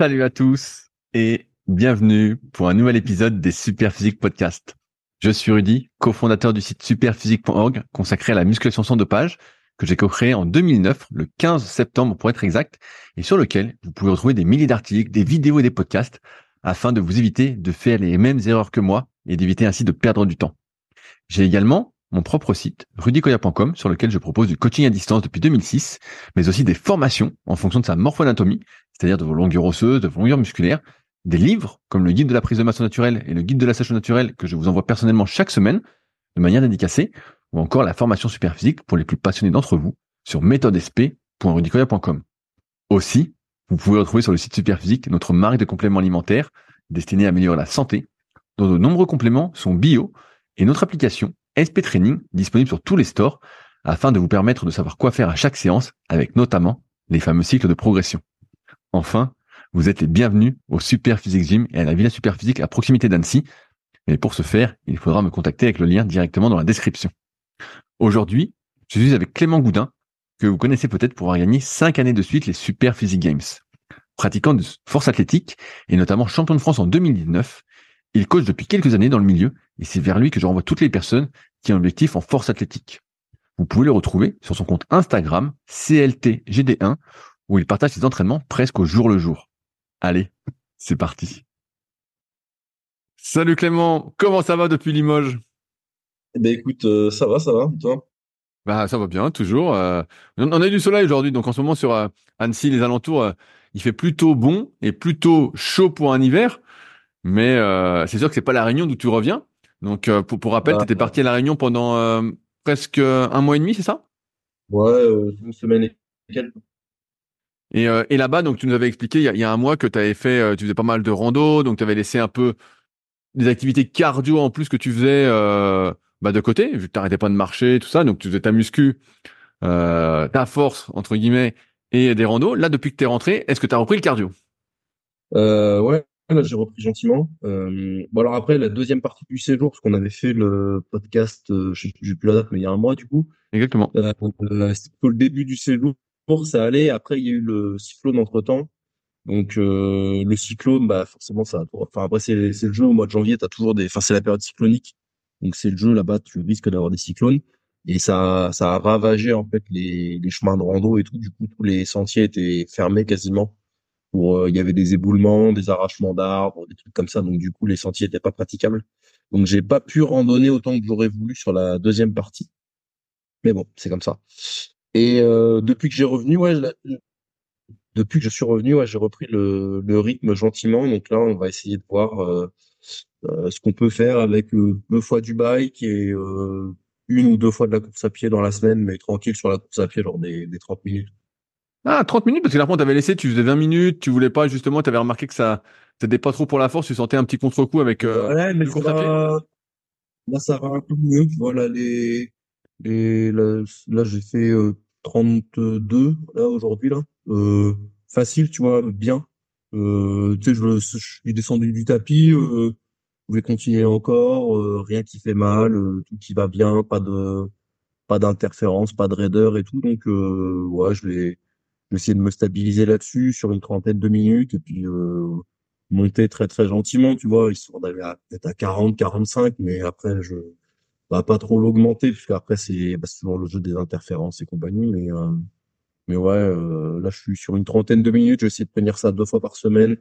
Salut à tous et bienvenue pour un nouvel épisode des Superphysique Podcast. Je suis Rudy, cofondateur du site superphysique.org consacré à la musculation sans dopage que j'ai co-créé en 2009, le 15 septembre pour être exact, et sur lequel vous pouvez retrouver des milliers d'articles, des vidéos et des podcasts afin de vous éviter de faire les mêmes erreurs que moi et d'éviter ainsi de perdre du temps. J'ai également mon propre site, rudykoya.com, sur lequel je propose du coaching à distance depuis 2006, mais aussi des formations en fonction de sa morphoanatomie, c'est-à-dire de vos longueurs osseuses, de vos longueurs musculaires, des livres comme le guide de la prise de masse naturelle et le guide de la sèche naturelle que je vous envoie personnellement chaque semaine de manière dédicacée, ou encore la formation super physique pour les plus passionnés d'entre vous sur méthodesp.rudicoya.com. Aussi, vous pouvez retrouver sur le site Superphysique notre marque de compléments alimentaires destinée à améliorer la santé, dont de nombreux compléments sont bio, et notre application SP Training disponible sur tous les stores afin de vous permettre de savoir quoi faire à chaque séance avec notamment les fameux cycles de progression. Enfin, vous êtes les bienvenus au Super Physique Gym et à la Villa Super Physique à proximité d'Annecy. Mais pour ce faire, il faudra me contacter avec le lien directement dans la description. Aujourd'hui, je suis avec Clément Goudin, que vous connaissez peut-être pour avoir gagné 5 années de suite les Super Physique Games. Pratiquant de force athlétique et notamment champion de France en 2019, il coach depuis quelques années dans le milieu et c'est vers lui que je renvoie toutes les personnes qui ont un objectif en force athlétique. Vous pouvez le retrouver sur son compte Instagram CLTGD1 où il partage ses entraînements presque au jour le jour. Allez, c'est parti. Salut Clément, comment ça va depuis Limoges? Eh ben écoute, euh, ça va, ça va, toi? Bah ça va bien, toujours. Euh, on a eu du soleil aujourd'hui, donc en ce moment sur euh, Annecy, les alentours, il fait plutôt bon et plutôt chaud pour un hiver. Mais c'est sûr que c'est pas la Réunion d'où tu reviens. Donc pour, pour rappel, tu étais parti à la Réunion pendant presque un mois et demi, c'est ça? Ouais, une semaine et quelques. Et, euh, et là-bas, donc tu nous avais expliqué il y a, il y a un mois que tu avais fait, euh, tu faisais pas mal de rando, donc tu avais laissé un peu des activités cardio en plus que tu faisais euh, bah, de côté, vu que t'arrêtais pas de marcher, tout ça, donc tu faisais ta muscu, ta force entre guillemets et des randos. Là, depuis que tu es rentré, est-ce que tu as repris le cardio? Ouais, là j'ai repris gentiment. Euh, bon alors après la deuxième partie du séjour, parce qu'on avait fait le podcast, euh, je sais plus la date, mais il y a un mois du coup. Exactement. Euh, C'était le début du séjour ça allait. Après, il y a eu le cyclone entre temps. Donc euh, le cyclone, bah forcément ça. Enfin après c'est le jeu au mois de janvier, t'as toujours des. Enfin c'est la période cyclonique, donc c'est le jeu là-bas, tu risques d'avoir des cyclones et ça ça a ravagé en fait les, les chemins de rando et tout. Du coup tous les sentiers étaient fermés quasiment. Pour euh, il y avait des éboulements, des arrachements d'arbres, des trucs comme ça. Donc du coup les sentiers étaient pas praticables. Donc j'ai pas pu randonner autant que j'aurais voulu sur la deuxième partie. Mais bon c'est comme ça. Et euh, depuis que j'ai revenu, ouais, depuis que je suis revenu, ouais, j'ai repris le, le, rythme gentiment. Donc là, on va essayer de voir euh, euh, ce qu'on peut faire avec euh, deux fois du bike et euh, une ou deux fois de la course à pied dans la semaine, mais tranquille sur la course à pied, genre des, des 30 minutes. Ah, 30 minutes, parce que là, t'avais laissé, tu faisais 20 minutes, tu voulais pas, justement, t'avais remarqué que ça, c'était pas trop pour la force, tu sentais un petit contre-coup avec, euh, ouais, mais course à pied. Là, ça va un peu mieux. Voilà, les, et là, là j'ai fait euh, 32 là aujourd'hui là. Euh, facile, tu vois, bien. Euh, tu sais, je, je, suis descendu du tapis. Euh, je vais continuer encore. Euh, rien qui fait mal, euh, tout qui va bien, pas de pas d'interférence, pas de raideur et tout. Donc euh, ouais, je vais, je vais essayer de me stabiliser là-dessus sur une trentaine de minutes et puis monter très très gentiment, tu vois, histoire d'aller peut-être à 40, 45, mais après je bah, pas trop l'augmenter parce qu'après c'est bah, souvent le jeu des interférences et compagnie mais euh, mais ouais euh, là je suis sur une trentaine de minutes je vais essayer de tenir ça deux fois par semaine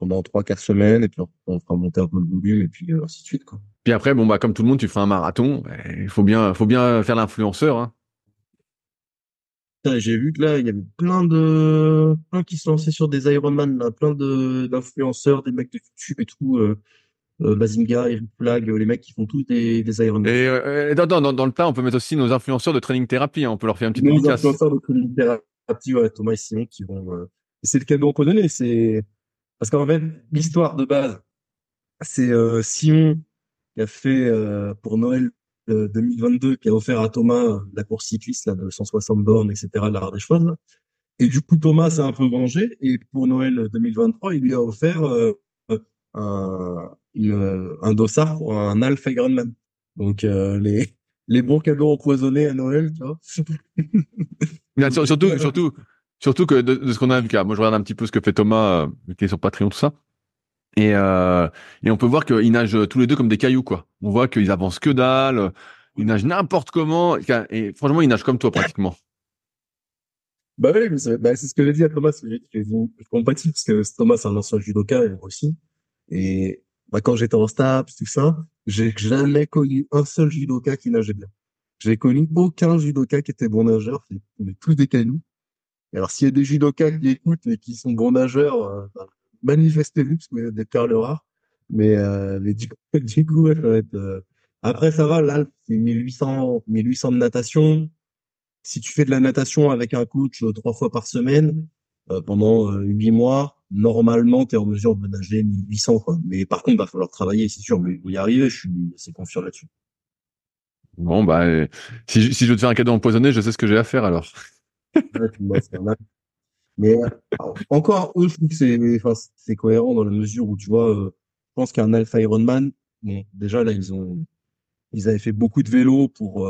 pendant trois quatre semaines et puis on fera monter un peu le volume et puis euh, ainsi de suite quoi puis après bon bah comme tout le monde tu feras un marathon il faut bien faut bien faire l'influenceur hein. j'ai vu que là il y avait plein de plein qui se lançaient sur des Ironman là plein de d'influenceurs des mecs de YouTube et tout euh, Bazinga, Eric Flag, les mecs qui font tous des, des Ironman. Et, euh, dans, dans, dans, le tas, on peut mettre aussi nos influenceurs de training thérapie. Hein, on peut leur faire un petit Nos influenceurs de training thérapie, ouais, Thomas et Simon qui vont. Euh... C'est le cadeau qu'on peut donner. C'est parce qu'en fait, l'histoire de base, c'est euh, Simon qui a fait euh, pour Noël 2022, qui a offert à Thomas la course cycliste là, de 160 bornes, etc. La des choses. Et du coup, Thomas s'est un peu vengé. Et pour Noël 2023, il lui a offert un, une, un dossard pour un Alpha Ironman. Donc euh, les les bons cadeaux empoisonnés à Noël, tu vois. surtout surtout Surtout que de, ce qu'on a vu, moi je regarde un petit peu ce que fait Thomas, euh, qui est sur Patreon, tout ça. Et, euh, et on peut voir qu'ils nagent tous les deux comme des cailloux, quoi. On voit qu'ils avancent que dalle, ils nagent n'importe comment, et franchement, ils nagent comme toi pratiquement. Bah oui, bah, c'est ce que j'ai dit à Thomas. Je, je, je compatis parce que Thomas, c'est un ancien judoka aussi. Et bah, quand j'étais en STAPS, tout ça, j'ai jamais connu un seul judoka qui nageait bien. J'ai connu aucun judoka qui était bon nageur. On est tous des cailloux. alors, s'il y a des judokas qui écoutent et qui sont bons nageurs, euh, bah, manifestez-vous parce qu'il y a des perles rares. Mais, euh, mais du, du coup, ça va être, euh, après, ça va, là, c'est 1800, 1800 de natation si tu fais de la natation avec un coach euh, trois fois par semaine euh, pendant euh, huit mois, normalement, tu es en mesure de nager 1800. Quoi. Mais par contre, il va falloir travailler, c'est sûr. Mais y arriver, je suis assez confiant là-dessus. Bon, bah, si, si je veux te faire un cadeau empoisonné, je sais ce que j'ai à faire alors. mais encore, eux, je trouve que c'est, enfin, c'est cohérent dans la mesure où tu vois, je pense qu'un Alpha Ironman, bon, déjà là, ils ont, ils avaient fait beaucoup de vélo pour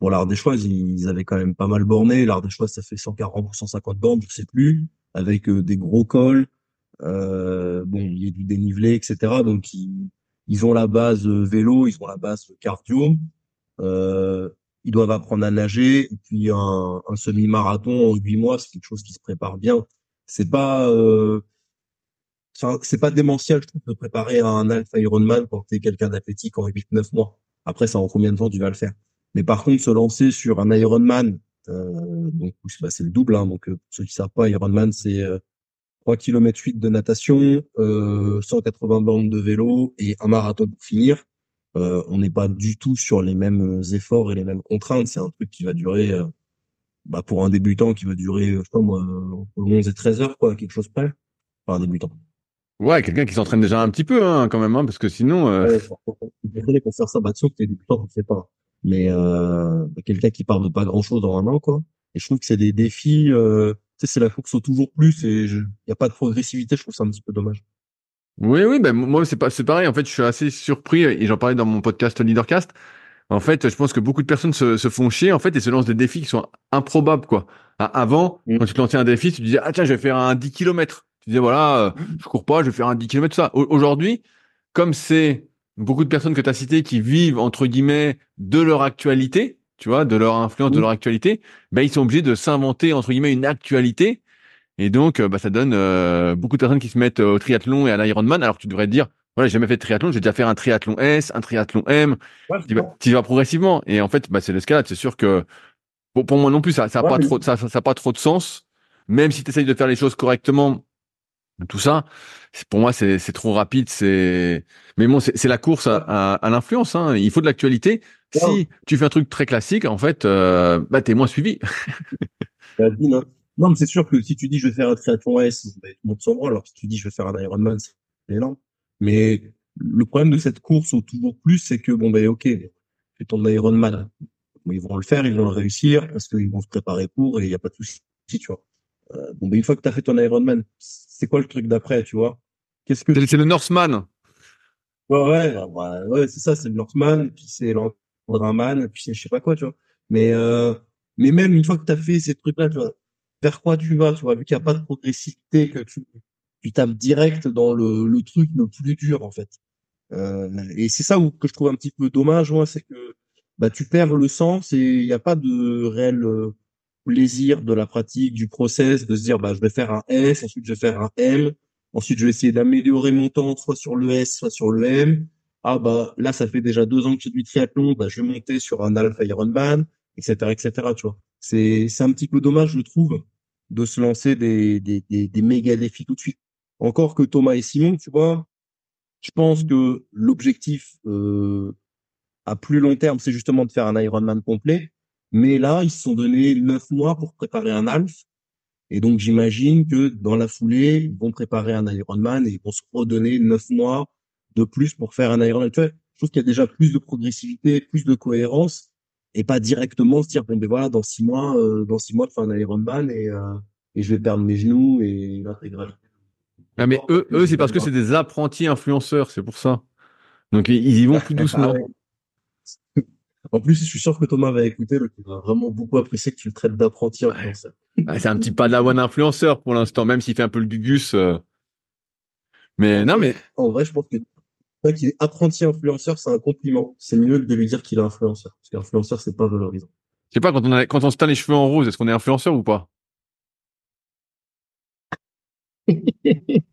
pour l'art des choix, ils, avaient quand même pas mal borné. L'art des choix, ça fait 140 ou 150 bornes, je sais plus, avec euh, des gros cols. Euh, bon, il y a du dénivelé, etc. Donc ils, ils ont la base euh, vélo, ils ont la base cardio. Euh, ils doivent apprendre à nager. Et puis un, un semi-marathon en huit mois, c'est quelque chose qui se prépare bien. C'est pas euh, c'est pas démentiel, je trouve, de préparer un Alpha Ironman quand tu es quelqu'un d'athlétique en 8-9 mois. Après, ça en combien de temps tu vas le faire? Mais par contre, se lancer sur un Ironman, donc bah, c'est le double. Hein, donc euh, pour ceux qui savent pas, Ironman c'est euh, 3 km 8 de natation, euh, 180 bandes de vélo et un marathon pour finir. Euh, on n'est pas du tout sur les mêmes efforts et les mêmes contraintes. C'est un truc qui va durer, euh, bah, pour un débutant, qui va durer, je sais pas moi, 11 et 13 heures, quoi, quelque chose près. Enfin, un débutant. Ouais, quelqu'un qui s'entraîne déjà un petit peu, hein, quand même, hein, parce que sinon. Euh... Ouais, pour faire ça, bah, sûr que débutant, tu sais pas mais euh, quelqu'un qui parle de pas grand chose en un an quoi. Et je trouve que c'est des défis euh, tu sais c'est la course au toujours plus et il y a pas de progressivité je trouve ça un petit peu dommage. Oui oui ben moi c'est pas c'est pareil. En fait je suis assez surpris et j'en parlais dans mon podcast Leadercast. En fait je pense que beaucoup de personnes se, se font chier en fait et se lancent des défis qui sont improbables quoi. Avant mm. quand tu te lançais un défi tu te disais ah tiens je vais faire un 10 km tu disais voilà euh, mm. je cours pas je vais faire un 10 km ça. Aujourd'hui comme c'est beaucoup de personnes que tu as citées qui vivent entre guillemets de leur actualité, tu vois, de leur influence, de leur actualité, ben ils sont obligés de s'inventer entre guillemets une actualité. Et donc, euh, bah, ça donne euh, beaucoup de personnes qui se mettent au triathlon et à l'Ironman. Alors tu devrais te dire, voilà, j'ai jamais fait de triathlon, j'ai déjà fait un triathlon S, un triathlon M. tu, vas, progressivement. Et en fait, bah, c'est l'escalade. C'est sûr que pour, moi non plus, ça, ça pas trop, ça, ça, pas trop de sens. Même si tu essayes de faire les choses correctement, tout ça, pour moi, c'est trop rapide. C'est, mais bon, c'est la course à, à, l'influence. Hein. Il faut de l'actualité. Si tu fais un truc très classique, en fait, euh, bah t'es moins suivi. non, mais c'est sûr que si tu dis je vais faire un triathlon S, bah, tout le monde s'en Alors si tu dis je vais faire un Ironman, c'est énorme. Mais le problème de cette course au toujours plus, c'est que bon ben ok, fais ton Ironman. ils vont le faire, ils vont le réussir parce qu'ils vont se préparer pour et il n'y a pas de souci, tu vois. Euh, bon ben une fois que tu as fait ton Ironman, c'est quoi le truc d'après, tu vois? Qu'est-ce que c'est le Northman Ouais, ouais, bah, ouais, c'est ça, c'est le Northman, puis c'est l'Andraman, puis c'est je sais pas quoi, tu vois. Mais euh, mais même une fois que tu as fait ces trucs-là, tu vois, vers quoi tu vas, tu vois, vu qu'il n'y a pas de progressivité, que tu tu tapes direct dans le, le truc le plus dur en fait. Euh, et c'est ça où, que je trouve un petit peu dommage, moi, c'est que bah tu perds le sens et il n'y a pas de réel euh, plaisir de la pratique, du process, de se dire bah je vais faire un S, ensuite je vais faire un M, ensuite je vais essayer d'améliorer mon temps soit sur le S, soit sur le M. Ah bah là ça fait déjà deux ans que j'ai du triathlon, bah je vais monter sur un Alpha Ironman, etc. etc. Tu vois. C'est c'est un petit peu dommage je trouve de se lancer des, des, des, des méga défis tout de suite. Encore que Thomas et Simon, tu vois, je pense que l'objectif euh, à plus long terme, c'est justement de faire un Ironman complet. Mais là, ils se sont donné neuf mois pour préparer un Alf. Et donc, j'imagine que dans la foulée, ils vont préparer un Ironman et ils vont se redonner neuf mois de plus pour faire un Ironman. Tu vois, je trouve qu'il y a déjà plus de progressivité, plus de cohérence et pas directement se dire, bon, ben voilà, dans six mois, euh, dans six mois, de faire un Ironman et, euh, et je vais perdre mes genoux et l'intégralité. Ah, mais eux, eux, c'est parce que c'est des apprentis influenceurs, c'est pour ça. Donc, ils y vont plus doucement. En plus, je suis sûr que Thomas va écouter, donc il va vraiment beaucoup apprécier que tu le traites d'apprenti influenceur. Ah, c'est un petit pas de la bonne influenceur pour l'instant, même s'il fait un peu le gugus. Euh. Mais non, mais En vrai, je pense que qu'il est apprenti influenceur, c'est un compliment. C'est mieux que de lui dire qu'il est influenceur. Parce qu'influenceur, c'est pas valorisant. je sais pas quand on a, quand on se teint les cheveux en rose, est-ce qu'on est influenceur ou pas?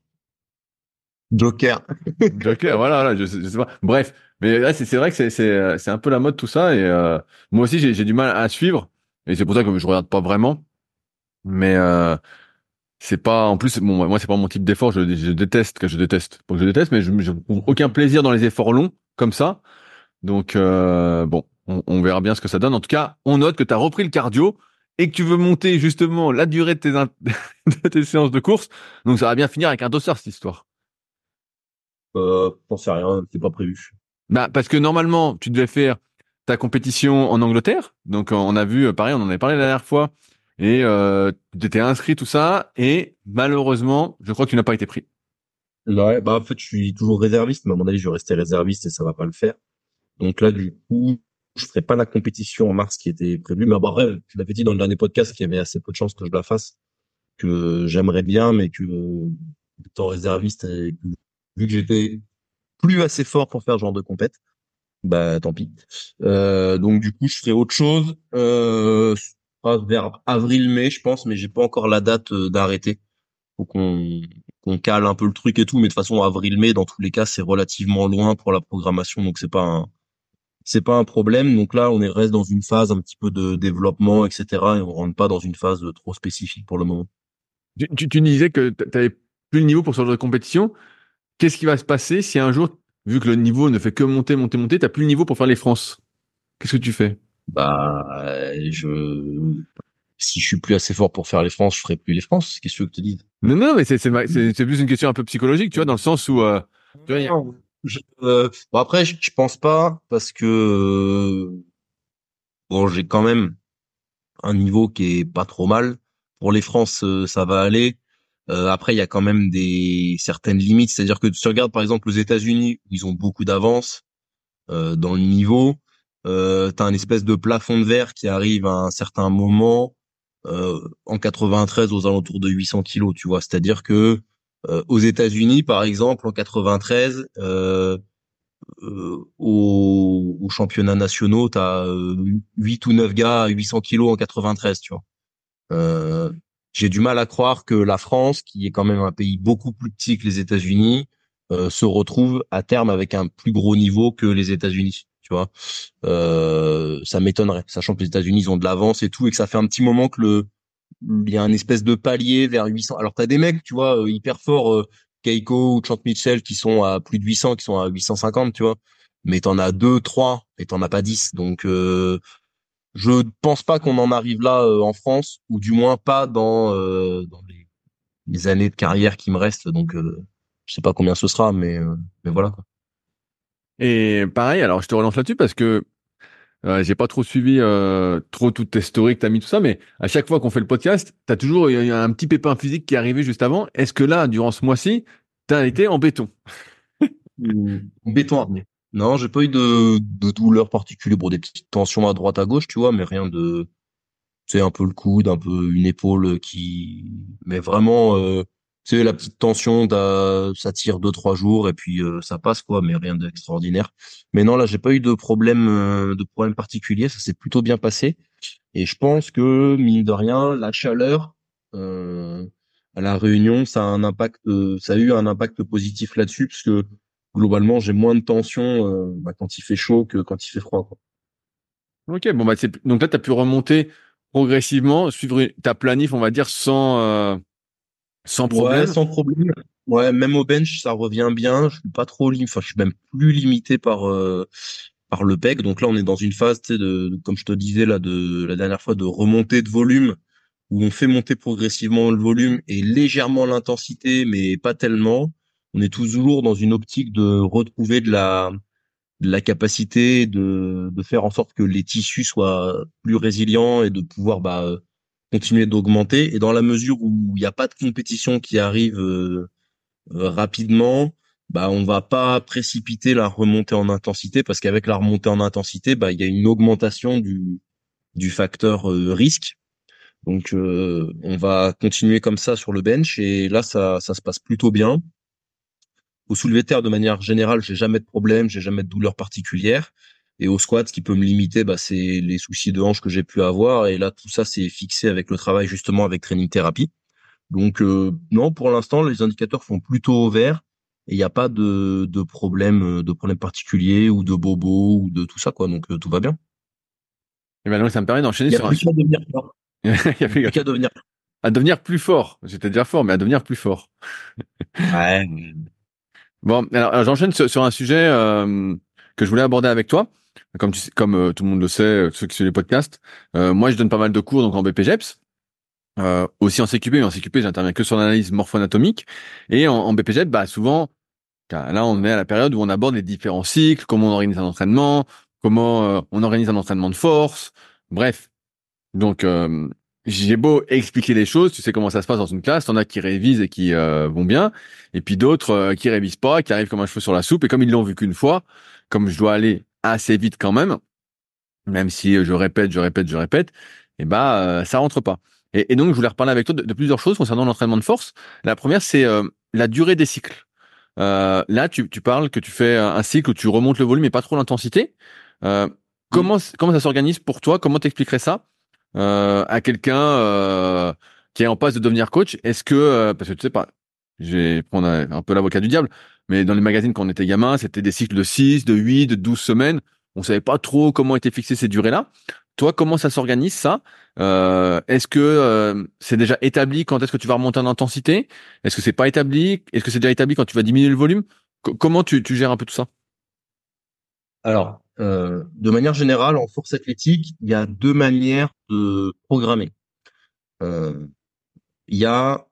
Joker. Joker, voilà, voilà, je, pas. Bref, mais là, c'est vrai que c'est un peu la mode tout ça et euh, moi aussi j'ai du mal à suivre et c'est pour ça que je regarde pas vraiment. Mais euh, c'est pas en plus bon moi c'est pas mon type d'effort, je, déteste que je déteste. Bon, je déteste mais je je aucun plaisir dans les efforts longs comme ça. Donc euh, bon, on, on verra bien ce que ça donne. En tout cas, on note que tu as repris le cardio et que tu veux monter justement la durée de tes de tes séances de course. Donc ça va bien finir avec un dossard cette histoire. Euh, j'en sais rien, c'est pas prévu. Bah, parce que normalement, tu devais faire ta compétition en Angleterre. Donc, on a vu, euh, pareil, on en avait parlé la dernière fois. Et euh, tu étais inscrit, tout ça. Et malheureusement, je crois que tu n'as pas été pris. Ouais, bah en fait, je suis toujours réserviste, mais à mon avis, je vais rester réserviste et ça va pas le faire. Donc là, du coup, je ferai pas la compétition en mars qui était prévue. Mais bah, bref, je l'avais dit dans le dernier podcast qu'il y avait assez peu de chances que je la fasse, que j'aimerais bien, mais que étant réserviste et que, vu que j'étais plus assez fort pour faire ce genre de compète, bah tant pis. Euh, donc du coup, je ferai autre chose euh, vers avril-mai, je pense, mais j'ai pas encore la date euh, d'arrêter. Faut qu'on qu'on cale un peu le truc et tout, mais de toute façon avril-mai dans tous les cas c'est relativement loin pour la programmation, donc c'est pas un c'est pas un problème. Donc là on est reste dans une phase un petit peu de développement, etc. Et on rentre pas dans une phase trop spécifique pour le moment. Tu, tu, tu disais que tu n'avais plus le niveau pour ce genre de compétition. Qu'est-ce qui va se passer si un jour, vu que le niveau ne fait que monter, monter, monter, tu n'as plus le niveau pour faire les France? Qu'est-ce que tu fais? Bah je si je suis plus assez fort pour faire les France, je ferai plus les France. Qu'est-ce que tu veux que je te dise? Non, non, mais c'est c'est c'est- c'est plus une question un peu psychologique, tu vois, dans le sens où... Euh, tu vois, il y a- Non, je- euh, bon après, je, je pense pas parce que euh, bon, j'ai quand même un niveau qui est pas trop mal. Pour les France, euh, ça va aller. Euh, après, il y a quand même des certaines limites. C'est-à-dire que tu regardes par exemple aux États-Unis, ils ont beaucoup d'avance euh, dans le niveau. Euh, t'as un espèce de plafond de verre qui arrive à un certain moment euh, en 93 aux alentours de 800 kilos, tu vois. C'est-à-dire que euh, aux États-Unis, par exemple, en 93, euh, euh, aux, championnats nationaux, t'as euh, 8 ou 9 gars à 800 kilos en 93, tu vois. Euh, j'ai du mal à croire que la France, qui est quand même un pays beaucoup plus petit que les États-Unis, euh, se retrouve à terme avec un plus gros niveau que les États-Unis. Tu vois, euh, ça m'étonnerait, sachant que les États-Unis ont de l'avance et tout, et que ça fait un petit moment que le il y a un espèce de palier vers 800. Alors t'as des mecs, tu vois, euh, hyper forts, euh, Keiko ou Chant Mitchell, qui sont à plus de 800, qui sont à 850, tu vois. Mais t'en as deux, trois, et t'en as pas 10. Donc euh, je pense pas qu'on en arrive là euh, en France, ou du moins pas dans, euh, dans les, les années de carrière qui me restent. Donc euh, je sais pas combien ce sera, mais euh, mais voilà. Quoi. Et pareil, alors je te relance là-dessus parce que euh, j'ai pas trop suivi euh, trop toutes tes stories que t'as mis tout ça, mais à chaque fois qu'on fait le podcast, t'as toujours il y a un petit pépin physique qui est arrivé juste avant. Est-ce que là, durant ce mois-ci, t'as été en béton? En béton armé. Non, j'ai pas eu de, de douleur particulière. Bon, des petites tensions à droite à gauche, tu vois, mais rien de, sais, un peu le coude, un peu une épaule qui, mais vraiment, euh, sais, la petite tension, ça tire deux trois jours et puis euh, ça passe quoi, mais rien d'extraordinaire. Mais non, là, j'ai pas eu de problème, euh, de problème particulier. Ça s'est plutôt bien passé. Et je pense que mine de rien, la chaleur euh, à la Réunion, ça a un impact, euh, ça a eu un impact positif là-dessus, parce que globalement, j'ai moins de tension euh, bah, quand il fait chaud que quand il fait froid. Quoi. Ok, bon bah donc là t'as pu remonter progressivement, suivre ta planif, on va dire sans euh, sans problème. Ouais, sans problème. Ouais, même au bench, ça revient bien. Je suis pas trop limité, enfin, je suis même plus limité par euh, par le pec. Donc là, on est dans une phase, tu sais, de, de- comme je te disais là, de la dernière fois, de remontée de volume, où on fait monter progressivement le volume et légèrement l'intensité, mais pas tellement. On est toujours dans une optique de retrouver de la de la capacité de de faire en sorte que les tissus soient plus résilients et de pouvoir bah euh, continuer d'augmenter. Et dans la mesure où il n'y a pas de compétition qui arrive euh, euh, rapidement, bah on va pas précipiter la remontée en intensité parce qu'avec la remontée en intensité, bah il y a une augmentation du du facteur euh, risque. Donc on va continuer comme ça sur le bench et là ça ça se passe plutôt bien. Au soulevé terre de manière générale, j'ai jamais de problème, j'ai jamais de douleur particulière. Et au squat, ce qui peut me limiter, bah, c'est les soucis de hanche que j'ai pu avoir. Et là, tout ça, c'est fixé avec le travail justement avec training thérapie. Donc euh, non, pour l'instant, les indicateurs font plutôt vert et il n'y a pas de, de problème de problème particulier ou de bobo ou de tout ça quoi. Donc euh, tout va bien. Et ben donc ça me permet d'enchaîner sur un. Il devenir fort. il y a qu'à devenir. À devenir plus fort. J'étais déjà fort, mais à devenir plus fort. ouais. Bon, alors, j'enchaîne sur, un sujet euh, que je voulais aborder avec toi. Comme tu sais, comme euh, tout le monde le sait, ceux qui suivent les podcasts, moi je donne pas mal de cours donc en BPGEPS. Euh, aussi en CQP, mais en CQP, j'interviens que sur l'analyse morpho-anatomique. Et en, en bah, souvent, là, on est à la période où on aborde les différents cycles, comment on organise un entraînement, comment euh, on organise un entraînement de force, bref. Donc, euh, j'ai beau expliquer les choses, tu sais comment ça se passe dans une classe, t'en as qui révisent et qui vont bien, et puis d'autres qui révisent pas, qui arrivent comme un cheveu sur la soupe, et comme ils l'ont vu qu'une fois, comme je dois aller assez vite quand même, même si je répète, je répète, je répète, et bah ça rentre pas. Et, donc, je voulais reparler avec toi de, plusieurs choses concernant l'entraînement de force. La première, c'est euh, la durée des cycles. Euh, là, tu, tu, parles que tu fais un cycle où tu remontes le volume et pas trop l'intensité. Euh, comment, comment ça s'organise pour toi? Comment t'expliquerais ça? euh, à quelqu'un euh, qui est en passe de devenir coach Est-ce que, parce que tu sais pas, je vais prendre un peu l'avocat du diable, mais dans les magazines quand on était gamin, c'était des cycles de 6, de 8, de 12 semaines. On savait pas trop comment étaient fixées ces durées-là. Toi, comment ça s'organise ça? Euh, Est-ce que euh, c'est déjà établi quand est-ce que tu vas remonter en intensité? Est-ce que c'est pas établi? Est-ce que c'est déjà établi quand tu vas diminuer le volume? Comment tu, gères un peu tout ça? Alors, euh, de manière générale, en force athlétique, il y a deux manières de programmer. il y a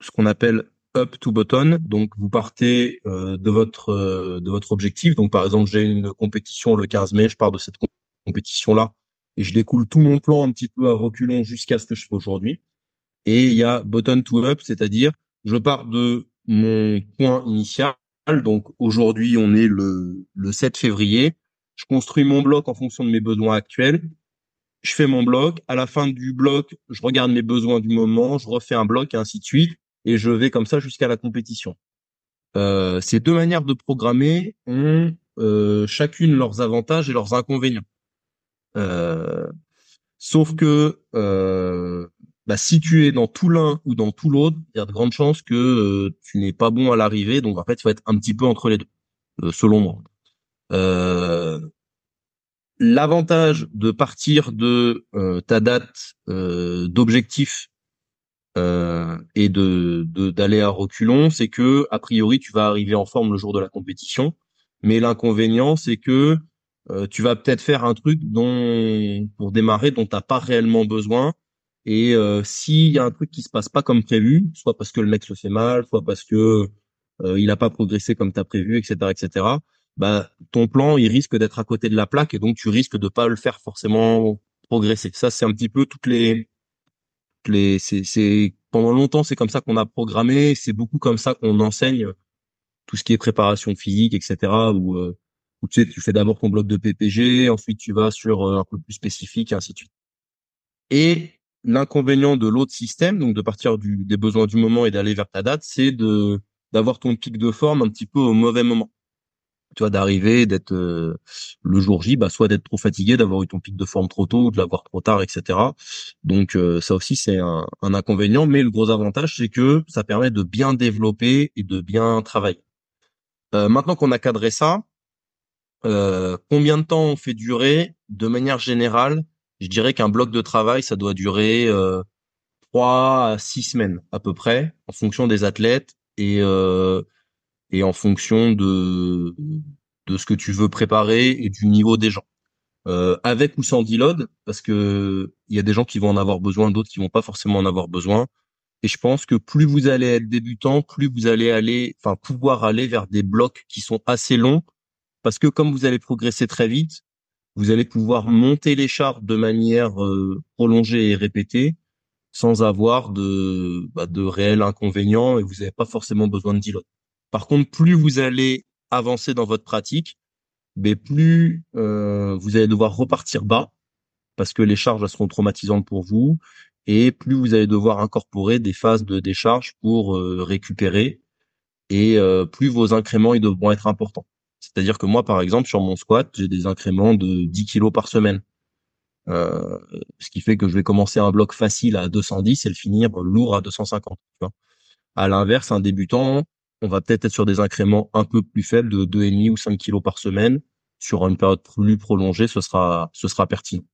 ce qu'on appelle up to button. Donc, vous partez de votre de votre objectif. Donc, par exemple, j'ai une compétition le 15 mai, je pars de cette compétition là et je découle tout mon plan un petit peu à reculons jusqu'à ce que je fais aujourd'hui. Et il y a bottom to up, c'est-à-dire je pars de mon point initial. Donc aujourd'hui, on est le, le 7 février. Je construis mon bloc en fonction de mes besoins actuels. Je fais mon bloc. À la fin du bloc, je regarde mes besoins du moment, je refais un bloc et ainsi de suite. Et je vais comme ça jusqu'à la compétition. Euh, ces deux manières de programmer ont euh, chacune leurs avantages et leurs inconvénients. Euh, sauf que euh, bah, si tu es dans tout l'un ou dans tout l'autre, il y a de grandes chances que tu n'es pas bon à l'arrivée. Donc en fait, il faut être un petit peu entre les deux, selon moi. L'avantage de partir de ta date d'objectif et de d'aller à reculons, c'est que a priori tu vas arriver en forme le jour de la compétition. Mais l'inconvénient, c'est que euh, tu vas peut-être faire un truc dont pour démarrer dont t'as pas réellement besoin. Et euh, s'il y a un truc qui se passe pas comme prévu, soit parce que le mec se fait mal, soit parce que euh, il a pas progressé comme t'as prévu, etc., etc. Bah ton plan il risque d'être à côté de la plaque et donc tu risques de pas le faire forcément progresser. Ça c'est un petit peu toutes les les c'est pendant longtemps c'est comme ça qu'on a programmé, c'est beaucoup comme ça qu'on enseigne tout ce qui est préparation physique, etc. Ou où tu sais, tu fais d'abord ton bloc de PPG, ensuite tu vas sur euh, un peu plus spécifique, et ainsi de suite. Et l'inconvénient de l'autre système, donc de partir du, des besoins du moment et d'aller vers ta date, c'est de d'avoir ton pic de forme un petit peu au mauvais moment. Tu vois, d'arriver, d'être euh, le jour J, bah, soit d'être trop fatigué, d'avoir eu ton pic de forme trop tôt, de l'avoir trop tard, etc. Donc euh, ça aussi c'est un, un, inconvénient, mais le gros avantage c'est que ça permet de bien développer et de bien travailler. maintenant qu'on a cadré ça, euh, combien de temps on fait durer? De manière générale, je dirais qu'un bloc de travail, ça doit durer euh, 3 à 6 semaines à peu près, en fonction des athlètes et, euh, et en fonction de, de ce que tu veux préparer et du niveau des gens. Euh, avec ou sans deload, parce que il y a des gens qui vont en avoir besoin, d'autres qui vont pas forcément en avoir besoin. Et je pense que plus vous allez être débutant, plus vous allez aller, enfin pouvoir aller vers des blocs qui sont assez longs parce que comme vous allez progresser très vite, vous allez pouvoir monter l'écharpe de manière euh, prolongée et répétée sans avoir de, bah, de réels inconvénients et vous n'avez pas forcément besoin de deload. Par contre, plus vous allez avancer dans votre pratique, mais plus euh, vous allez devoir repartir bas parce que les charges seront traumatisantes pour vous et plus vous allez devoir incorporer des phases de décharge pour euh, récupérer et euh, plus vos incréments ils devront être importants. C'est-à-dire que moi, par exemple, sur mon squat, j'ai des incréments de 10 kilos par semaine. Ce qui fait que je vais commencer un bloc facile à 210 et le finir lourd à 250. Tu. À l'inverse, un débutant, on va peut-être être sur des incréments un peu plus faibles de 2,5 ou 5 kilos par semaine. Sur une période plus prolongée, ce sera, ce sera pertinent.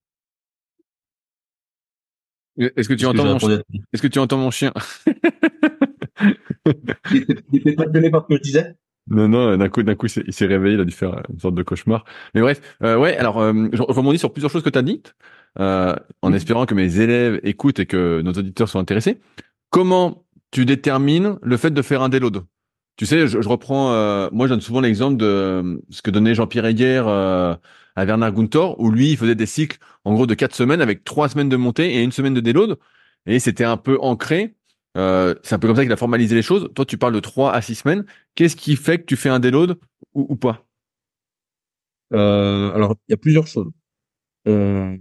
Est-ce que tu entends mon chien Est-ce que tu entends mon chien? Il était pas donné par ce que je disais? Non, non, d'un coup, d'un coup, il s'est réveillé, il a dû faire une sorte de cauchemar. Mais bref, euh, ouais, alors, euh, je rebondis sur plusieurs choses que tu as dites, euh, en espérant que mes élèves écoutent et que nos auditeurs soient intéressés. Comment tu détermines le fait de faire un déload? Tu sais, je, reprends, euh, moi, je donne souvent l'exemple de ce que donnait Jean-Pierre Heger euh, à Werner Gunther, où lui, il faisait des cycles, en gros, de quatre semaines avec trois semaines de montée et une semaine de déload. Et c'était un peu ancré euh, c'est un peu comme ça qu'il a formalisé les choses. Toi, tu parles de 3 à 6 semaines. Qu'est-ce qui fait que tu fais un déload ou, ou pas? Euh, Alors, il y a plusieurs choses. Euh,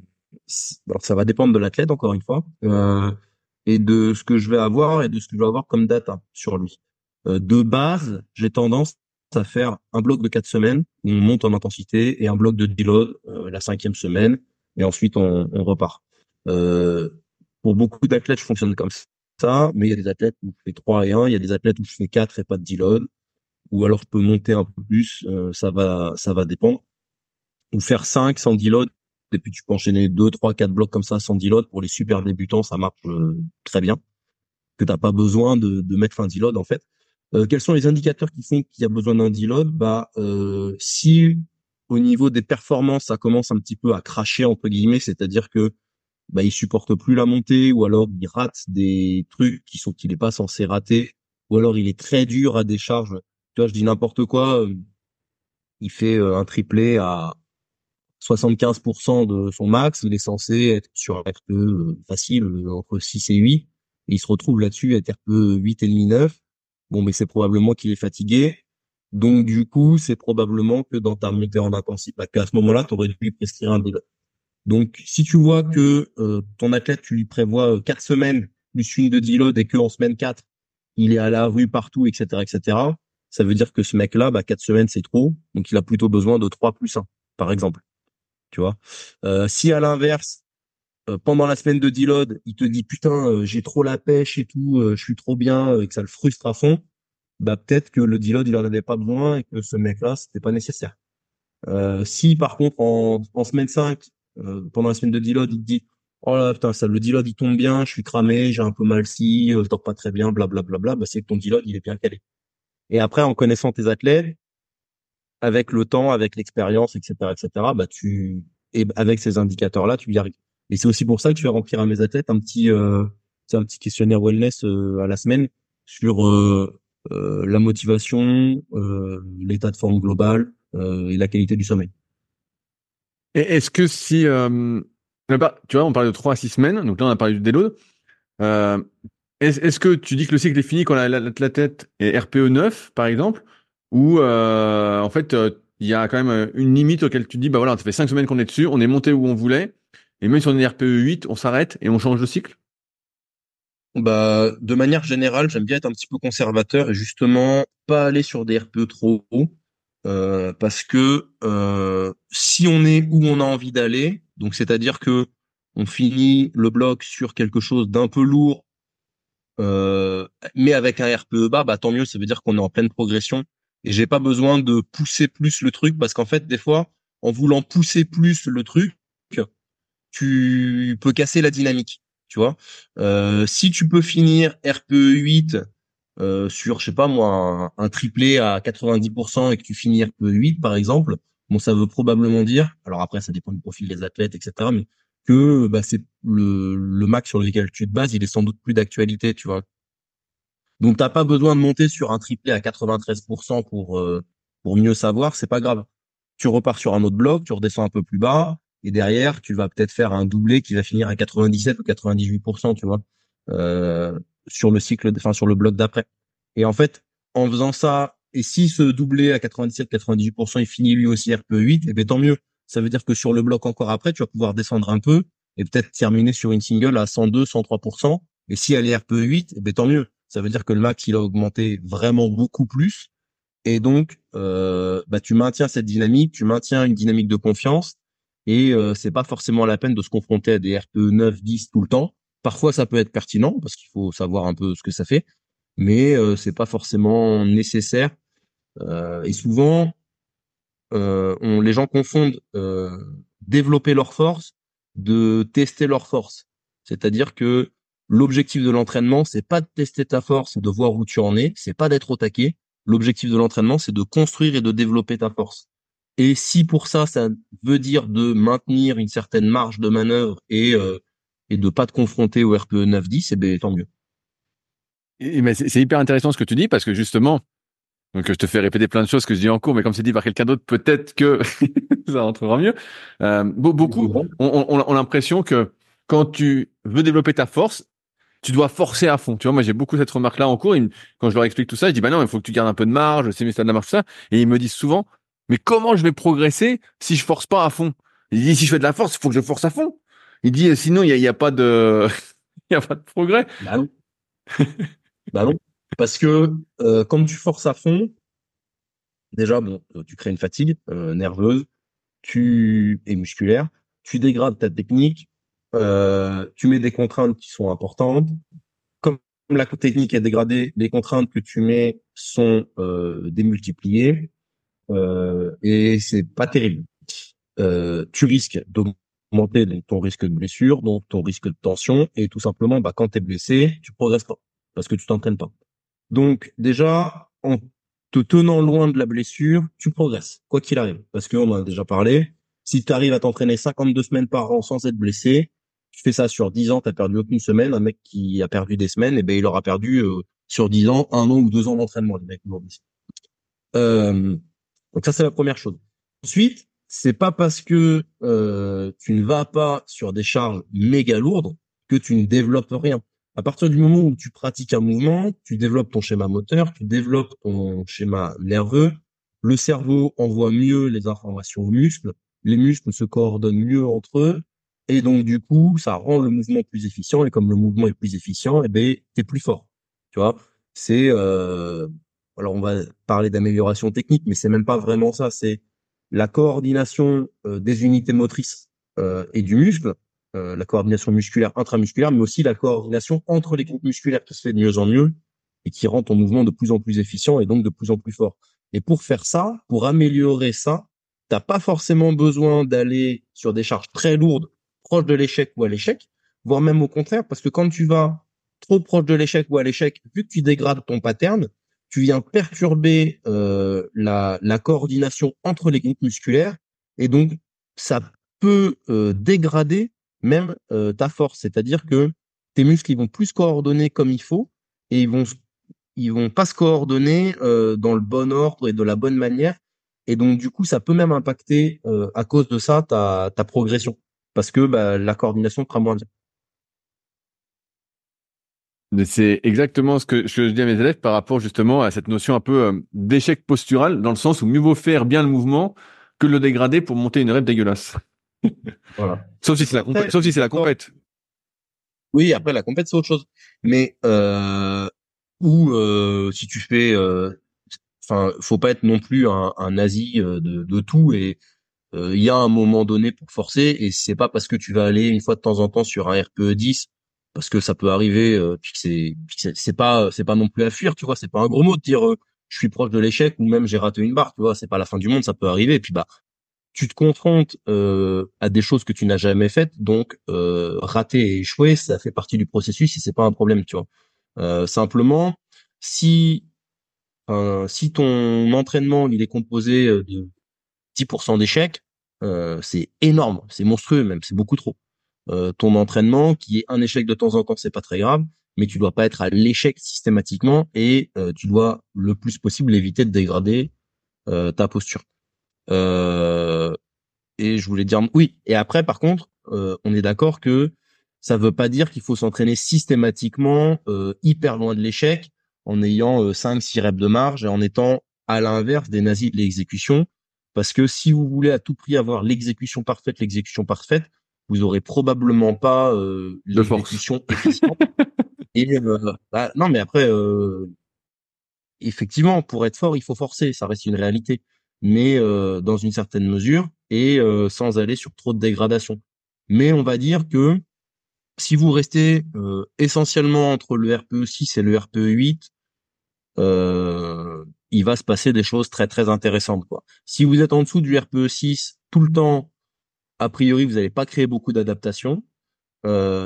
alors, ça va dépendre de l'athlète, encore une fois, euh, et de ce que je vais avoir et de ce que je vais avoir comme data sur lui. Euh, de base, j'ai tendance à faire un bloc de 4 semaines où on monte en intensité et un bloc de deload euh, la cinquième semaine et ensuite on, on repart. pour beaucoup d'athlètes, je fonctionne comme ça ça, mais il y a des athlètes où je fais 3 et 1, il y a des athlètes où je fais 4 et pas de deload, ou alors je peux monter un peu plus, euh, ça va ça va dépendre. Ou faire 5 sans deload, et puis tu peux enchaîner 2, 3, 4 blocs comme ça sans deload. Pour les super débutants, ça marche euh, très bien. Que t'as pas besoin de, de mettre un deload en fait. Euh, quels sont les indicateurs qui font qu'il y a besoin d'un deload? Bah si au niveau des performances, ça commence un petit peu à cracher entre guillemets, c'est-à-dire que bah, il supporte plus la montée, ou alors il rate des trucs qui sont qu'il est pas censé rater, ou alors il est très dur à décharge. Tu vois, je dis n'importe quoi. Euh, il fait euh, un triplé à 75% de son max, il est censé être sur un RPE euh, facile entre 6 et 8, et il se retrouve là-dessus à RPE 8 et demi 9. Bon, mais c'est probablement qu'il est fatigué. Donc du coup, c'est probablement que dans ta montée en intensité, qu'à ce moment-là, tu aurais dû lui prescrire un déload. Donc, si tu vois que euh, ton athlète, tu lui prévois euh, quatre semaines plus une de deload et qu'en semaine 4, il est à la rue partout, etc., etc., ça veut dire que ce mec-là, bah, quatre semaines, c'est trop. Donc, il a plutôt besoin de 3 plus 1, par exemple. Tu vois? Euh, Si à l'inverse, pendant la semaine de deload, il te dit putain, j'ai trop la pêche et tout, je suis trop bien, et que ça le frustre à fond, bah peut-être que le deload, il en avait pas besoin et que ce mec-là, c'était pas nécessaire. si par contre en, en semaine 5, euh, pendant la semaine de deload, il te dit oh là putain ça le deload il tombe bien, je suis cramé, j'ai un peu mal si, euh, je dors pas très bien, blablabla. Bla, bla, bah c'est que ton deload il est bien calé. Et après en connaissant tes athlètes, avec le temps, avec l'expérience, etc., etc., bah tu et avec ces indicateurs là, tu y arrives. Et c'est aussi pour ça que je vais remplir à mes athlètes un petit euh, un petit questionnaire wellness euh, à la semaine sur euh, la motivation, l'état de forme global et la qualité du sommeil. Et est-ce que si, euh, tu vois, on parle de 3 à 6 semaines, donc là on a parlé du déload. Euh, est-ce que tu dis que le cycle est fini quand la, tête est RPE 9, par exemple, ou euh, en fait il y a quand même une limite auquel tu dis, bah voilà, ça fait 5 semaines qu'on est dessus, on est monté où on voulait, et même si on RPE 8, on s'arrête et on change de cycle? Bah, de manière générale, j'aime bien être un petit peu conservateur et justement pas aller sur des RPE trop hauts euh, parce que euh, si on est où on a envie d'aller, donc c'est-à-dire que on finit le bloc sur quelque chose d'un peu lourd, euh, mais avec un RPE bas, bah tant mieux, ça veut dire qu'on est en pleine progression et j'ai pas besoin de pousser plus le truc parce qu'en fait des fois, en voulant pousser plus le truc, tu peux casser la dynamique, tu vois. Euh, si tu peux finir RPE 8 euh, sur, je sais pas moi, un, triplé à 90% et que tu finis RPE 8 par exemple, bon ça veut probablement dire, alors après ça dépend du profil des athlètes, etc. Mais que bah, c'est le, le max sur lequel tu te bases, il est sans doute plus d'actualité, tu vois. Donc t'as pas besoin de monter sur un triplé à 93% pour euh, pour mieux savoir, c'est pas grave. Tu repars sur un autre bloc, tu redescends un peu plus bas, et derrière tu vas peut-être faire un doublé qui va finir à 97 ou 98%, tu vois. Euh, sur le cycle, enfin sur le bloc d'après. Et en fait, en faisant ça et si ce doublé à 97-98%, il finit lui aussi RPE 8, eh ben tant mieux. Ça veut dire que sur le bloc encore après, tu vas pouvoir descendre un peu et peut-être terminer sur une single à 102, 103%. Et si elle est RPE 8, eh ben tant mieux. Ça veut dire que le max il a augmenté vraiment beaucoup plus. Et donc, euh, bah, tu maintiens cette dynamique, tu maintiens une dynamique de confiance. Et euh, c'est pas forcément la peine de se confronter à des RPE 9, 10 tout le temps. Parfois, ça peut être pertinent parce qu'il faut savoir un peu ce que ça fait, mais euh, c'est pas forcément nécessaire. Euh, et souvent, euh, on, les gens confondent euh, développer leur force de tester leur force. C'est-à-dire que l'objectif de l'entraînement, c'est pas de tester ta force, de voir où tu en es, c'est pas d'être au taquet. L'objectif de l'entraînement, c'est de construire et de développer ta force. Et si pour ça, ça veut dire de maintenir une certaine marge de manœuvre et euh, et de pas te confronter au RPE 9-10, eh ben tant mieux. Et, mais c'est hyper intéressant ce que tu dis parce que justement, donc je te fais répéter plein de choses que je dis en cours, mais comme c'est dit par quelqu'un d'autre, peut-être que ça rentrera mieux. Euh, beaucoup ont on, on, on l'impression que quand tu veux développer ta force, tu dois forcer à fond. Tu vois, moi j'ai beaucoup cette remarque-là en cours. quand je leur explique tout ça, je dis bah non, il faut que tu gardes un peu de marge, c'est mieux de la marge tout ça. Et ils me disent souvent, mais comment je vais progresser si je force pas à fond? Ils disent si je fais de la force, il faut que je force à fond. Il dit sinon il y a, pas de il y a pas de progrès. Bah non. bah non. Parce que euh, quand tu forces à fond, déjà, bon, tu crées une fatigue euh, nerveuse, tu et musculaire, tu dégrades ta technique, euh, tu mets des contraintes qui sont importantes. Comme la technique est dégradée, les contraintes que tu mets sont euh, démultipliées et c'est pas terrible. Euh, tu risques d'augmenter ton risque de blessure, donc ton risque de tension, et tout simplement, bah, quand tu es blessé, tu progresses pas parce que tu t'entraînes pas. Donc déjà, en te tenant loin de la blessure, tu progresses, quoi qu'il arrive. Parce qu'on en a déjà parlé, si tu arrives à t'entraîner 52 semaines par an sans être blessé, tu fais ça sur 10 ans, tu perdu aucune semaine. Un mec qui a perdu des semaines, eh ben il aura perdu euh, sur 10 ans, un an ou deux ans d'entraînement, le mec euh, donc ça, c'est la première chose. Ensuite, c'est pas parce que euh, tu ne vas pas sur des charges méga lourdes que tu ne développes rien. À partir du moment où tu pratiques un mouvement, tu développes ton schéma moteur, tu développes ton schéma nerveux, le cerveau envoie mieux les informations aux muscles, les muscles se coordonnent mieux entre eux, et donc du coup, ça rend le mouvement plus efficient, et comme le mouvement est plus efficient, eh ben, t'es plus fort. Tu vois, c'est euh... alors on va parler d'amélioration technique, mais c'est même pas vraiment ça, c'est la coordination euh, des unités motrices euh, et du muscle euh, la coordination musculaire intramusculaire, mais aussi la coordination entre les groupes musculaires qui se fait de mieux en mieux et qui rend ton mouvement de plus en plus efficient et donc de plus en plus fort. Et pour faire ça, pour améliorer ça, t'as pas forcément besoin d'aller sur des charges très lourdes, proches de l'échec ou à l'échec, voire même au contraire, parce que quand tu vas trop proche de l'échec ou à l'échec, vu que tu dégrades ton pattern, tu viens perturber euh, la, coordination entre les groupes musculaires, et donc ça peut euh, dégrader même euh, ta force. C'est-à-dire que tes muscles ils vont plus se coordonner comme il faut et ils vont ils vont pas se coordonner dans le bon ordre et de la bonne manière. Et donc du coup, ça peut même impacter à cause de ça ta, ta progression parce que bah, la coordination sera moins bien. C'est exactement ce que, je dis à mes élèves par rapport justement à cette notion un peu d'échec postural, dans le sens où mieux vaut faire bien le mouvement que le dégrader pour monter une rêve dégueulasse. voilà. Sauf si c'est la, compète. Sauf si c'est la compète. Oui, après la compète c'est autre chose. Mais euh, ou euh, si tu fais, euh, enfin, faut pas être non plus un, un nazi euh, de, de tout et euh, il y a un moment donné pour forcer et c'est pas parce que tu vas aller une fois de temps en temps sur un RPE 10 parce que ça peut arriver euh, puis c'est c'est pas c'est pas non plus à fuir tu vois c'est pas un gros mot de dire je suis proche de l'échec ou même j'ai raté une barre tu vois c'est pas la fin du monde ça peut arriver et puis bah tu te confrontes euh, à des choses que tu n'as jamais faites, donc euh, rater et échouer, ça fait partie du processus et c'est pas un problème, tu vois. Euh, simplement, si si ton entraînement il est composé euh, de 10% d'échecs, euh, c'est énorme, c'est monstrueux même, c'est beaucoup trop. Euh, ton entraînement qui est un échec de temps en temps, c'est pas très grave, mais tu dois pas être à l'échec systématiquement et tu dois le plus possible éviter de dégrader ta posture. Euh, et je voulais dire oui. Et après, par contre, euh, on est d'accord que ça veut pas dire qu'il faut s'entraîner systématiquement euh, hyper loin de l'échec en ayant 5 6 reps de marge et en étant à l'inverse des nazis de l'exécution, parce que si vous voulez à tout prix avoir l'exécution parfaite, l'exécution parfaite, vous aurez probablement pas euh, l'exécution efficiente. Et euh, bah, non, mais après, euh, effectivement, pour être fort, il faut forcer, ça reste une réalité, mais euh, dans une certaine mesure et euh, sans aller sur trop de dégradation. Mais on va dire que si vous restez euh, essentiellement entre le RPE 6 et le RPE 8, il va se passer des choses très très intéressantes. Quoi. Si vous êtes en dessous du RPE 6 tout le temps, a priori, vous n'allez pas créer beaucoup d'adaptations.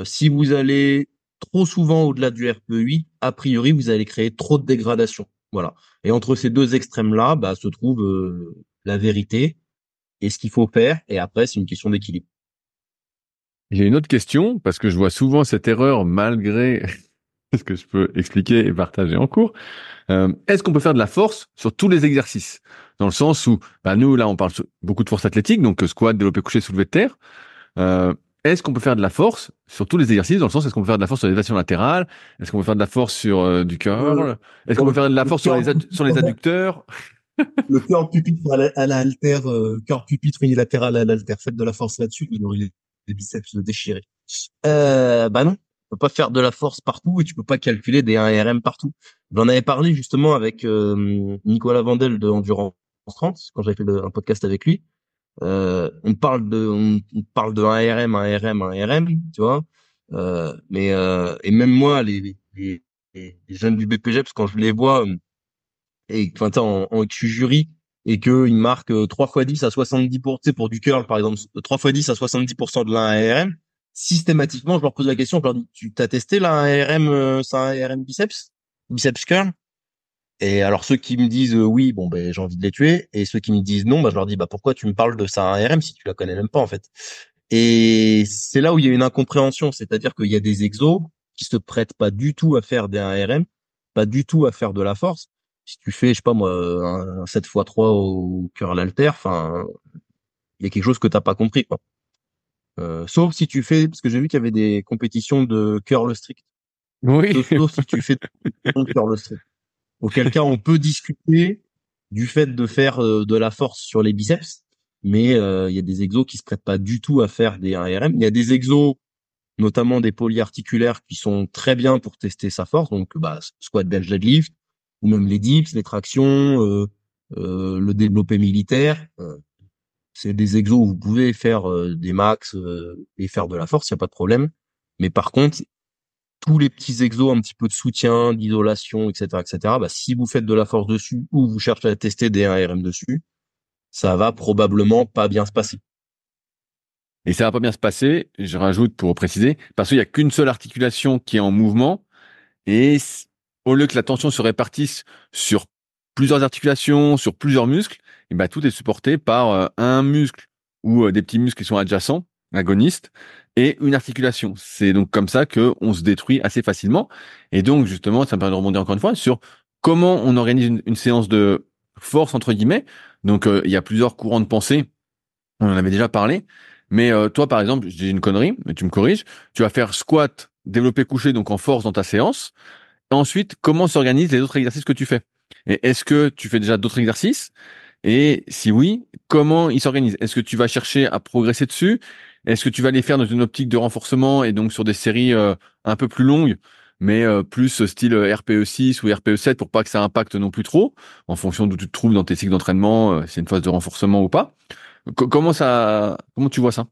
si vous allez trop souvent au-delà du RPE 8, a priori, vous allez créer trop de dégradation. Voilà. Et entre ces deux extrêmes-là, bah, se trouve euh, la vérité et ce qu'il faut faire. Et après, c'est une question d'équilibre. J'ai une autre question, parce que je vois souvent cette erreur malgré ce que je peux expliquer et partager en cours. Euh, Est-ce qu'on peut faire de la force sur tous les exercices? Dans le sens où, bah, nous, là, on parle beaucoup de force athlétique, donc squat, développé couché, soulevé de terre. Euh, est-ce qu'on peut faire de la force sur tous les exercices dans le sens est-ce qu'on peut faire de la force sur les élévations latérales? Est-ce qu'on peut faire de la force sur euh, du curl? Est-ce qu'on peut faire de la force sur les, sur les adducteurs? Le cœur pupitre à l'altère, euh, cœur pupitre unilatéral à l'altère. Faites de la force là-dessus, vous aurez les biceps déchirés. Euh, bah non, tu peux pas faire de la force partout et tu peux pas calculer des 1RM partout. J'en avais parlé justement avec euh, Nicolas Vandel de Endurance 30 quand j'avais fait un podcast avec lui. Euh, on parle de on, parle de un RM, un RM, un RM, tu vois. Euh, mais euh, et même moi, les, les, les, jeunes du BPGEPS, quand je les vois et enfin en, en jury et que ils marquent 3 fois 10 à 70 pour, pour du curl par exemple 3 fois 10 à 70 de l'un RM systématiquement je leur pose la question je leur dis tu t'as testé là un RM c'est un RM biceps? Biceps curl? Et alors ceux qui me disent euh, oui, bon ben j'ai envie de les tuer, et ceux qui me disent non, bah je leur dis bah pourquoi tu me parles de ça à RM si tu la connais même pas en fait? Et c'est là où il y a une incompréhension, c'est-à-dire qu'il y a des exos qui se prêtent pas du tout à faire des RM, pas du tout à faire de la force. Si tu fais, je sais pas moi, un 7 x 3 au cœur l'alter, enfin, il y a quelque chose que t'as pas compris quoi. Euh, sauf si tu fais, parce que j'ai vu qu'il y avait des compétitions de curl strict. Oui. Sauf, si tu fais curl strict. Auquel cas, on peut discuter du fait de faire euh, de la force sur les biceps, mais euh, il y a des exos qui se prêtent pas du tout à faire des 1RM. Il y a des exos, notamment des polyarticulaires, qui sont très bien pour tester sa force, donc bah, squat, bench, deadlift, ou même les dips, les tractions, euh, euh le développé militaire. c'est des exos où vous pouvez faire des max et faire de la force, il y a pas de problème. Mais par contre, tous les petits exos, un petit peu de soutien, d'isolation, etc., etc. Bah, si vous faites de la force dessus ou vous cherchez à tester des 1RM dessus, ça va probablement pas bien se passer. Et ça va pas bien se passer, je rajoute pour préciser, parce qu'il y a qu'une seule articulation qui est en mouvement, et au lieu que la tension se répartisse sur plusieurs articulations, sur plusieurs muscles, et ben tout est supporté par euh, un muscle ou euh, des petits muscles qui sont adjacents, agonistes, et une articulation. C'est donc comme ça que on se détruit assez facilement. Et donc justement, ça me permet de rebondir encore une fois sur comment on organise une, séance de force entre guillemets. Donc euh, il y a plusieurs courants de pensée. On en avait déjà parlé. Mais euh, toi, par exemple, j'ai une connerie, mais tu me corriges. Tu vas faire squat, développer couché, donc en force dans ta séance. ensuite, comment s'organisent les autres exercices que tu fais? Et est-ce que tu fais déjà d'autres exercices? Et si oui, comment ils s'organisent? Est-ce que tu vas chercher à progresser dessus? Est-ce que tu vas les faire dans une optique de renforcement et donc sur des séries euh, un peu plus longues, mais euh, plus style euh, RPE 6 ou RPE 7 pour pas que ça impacte non plus trop, en fonction d'où tu te trouves dans tes cycles d'entraînement, c'est une phase de renforcement ou pas? comment ça, comment tu vois ça?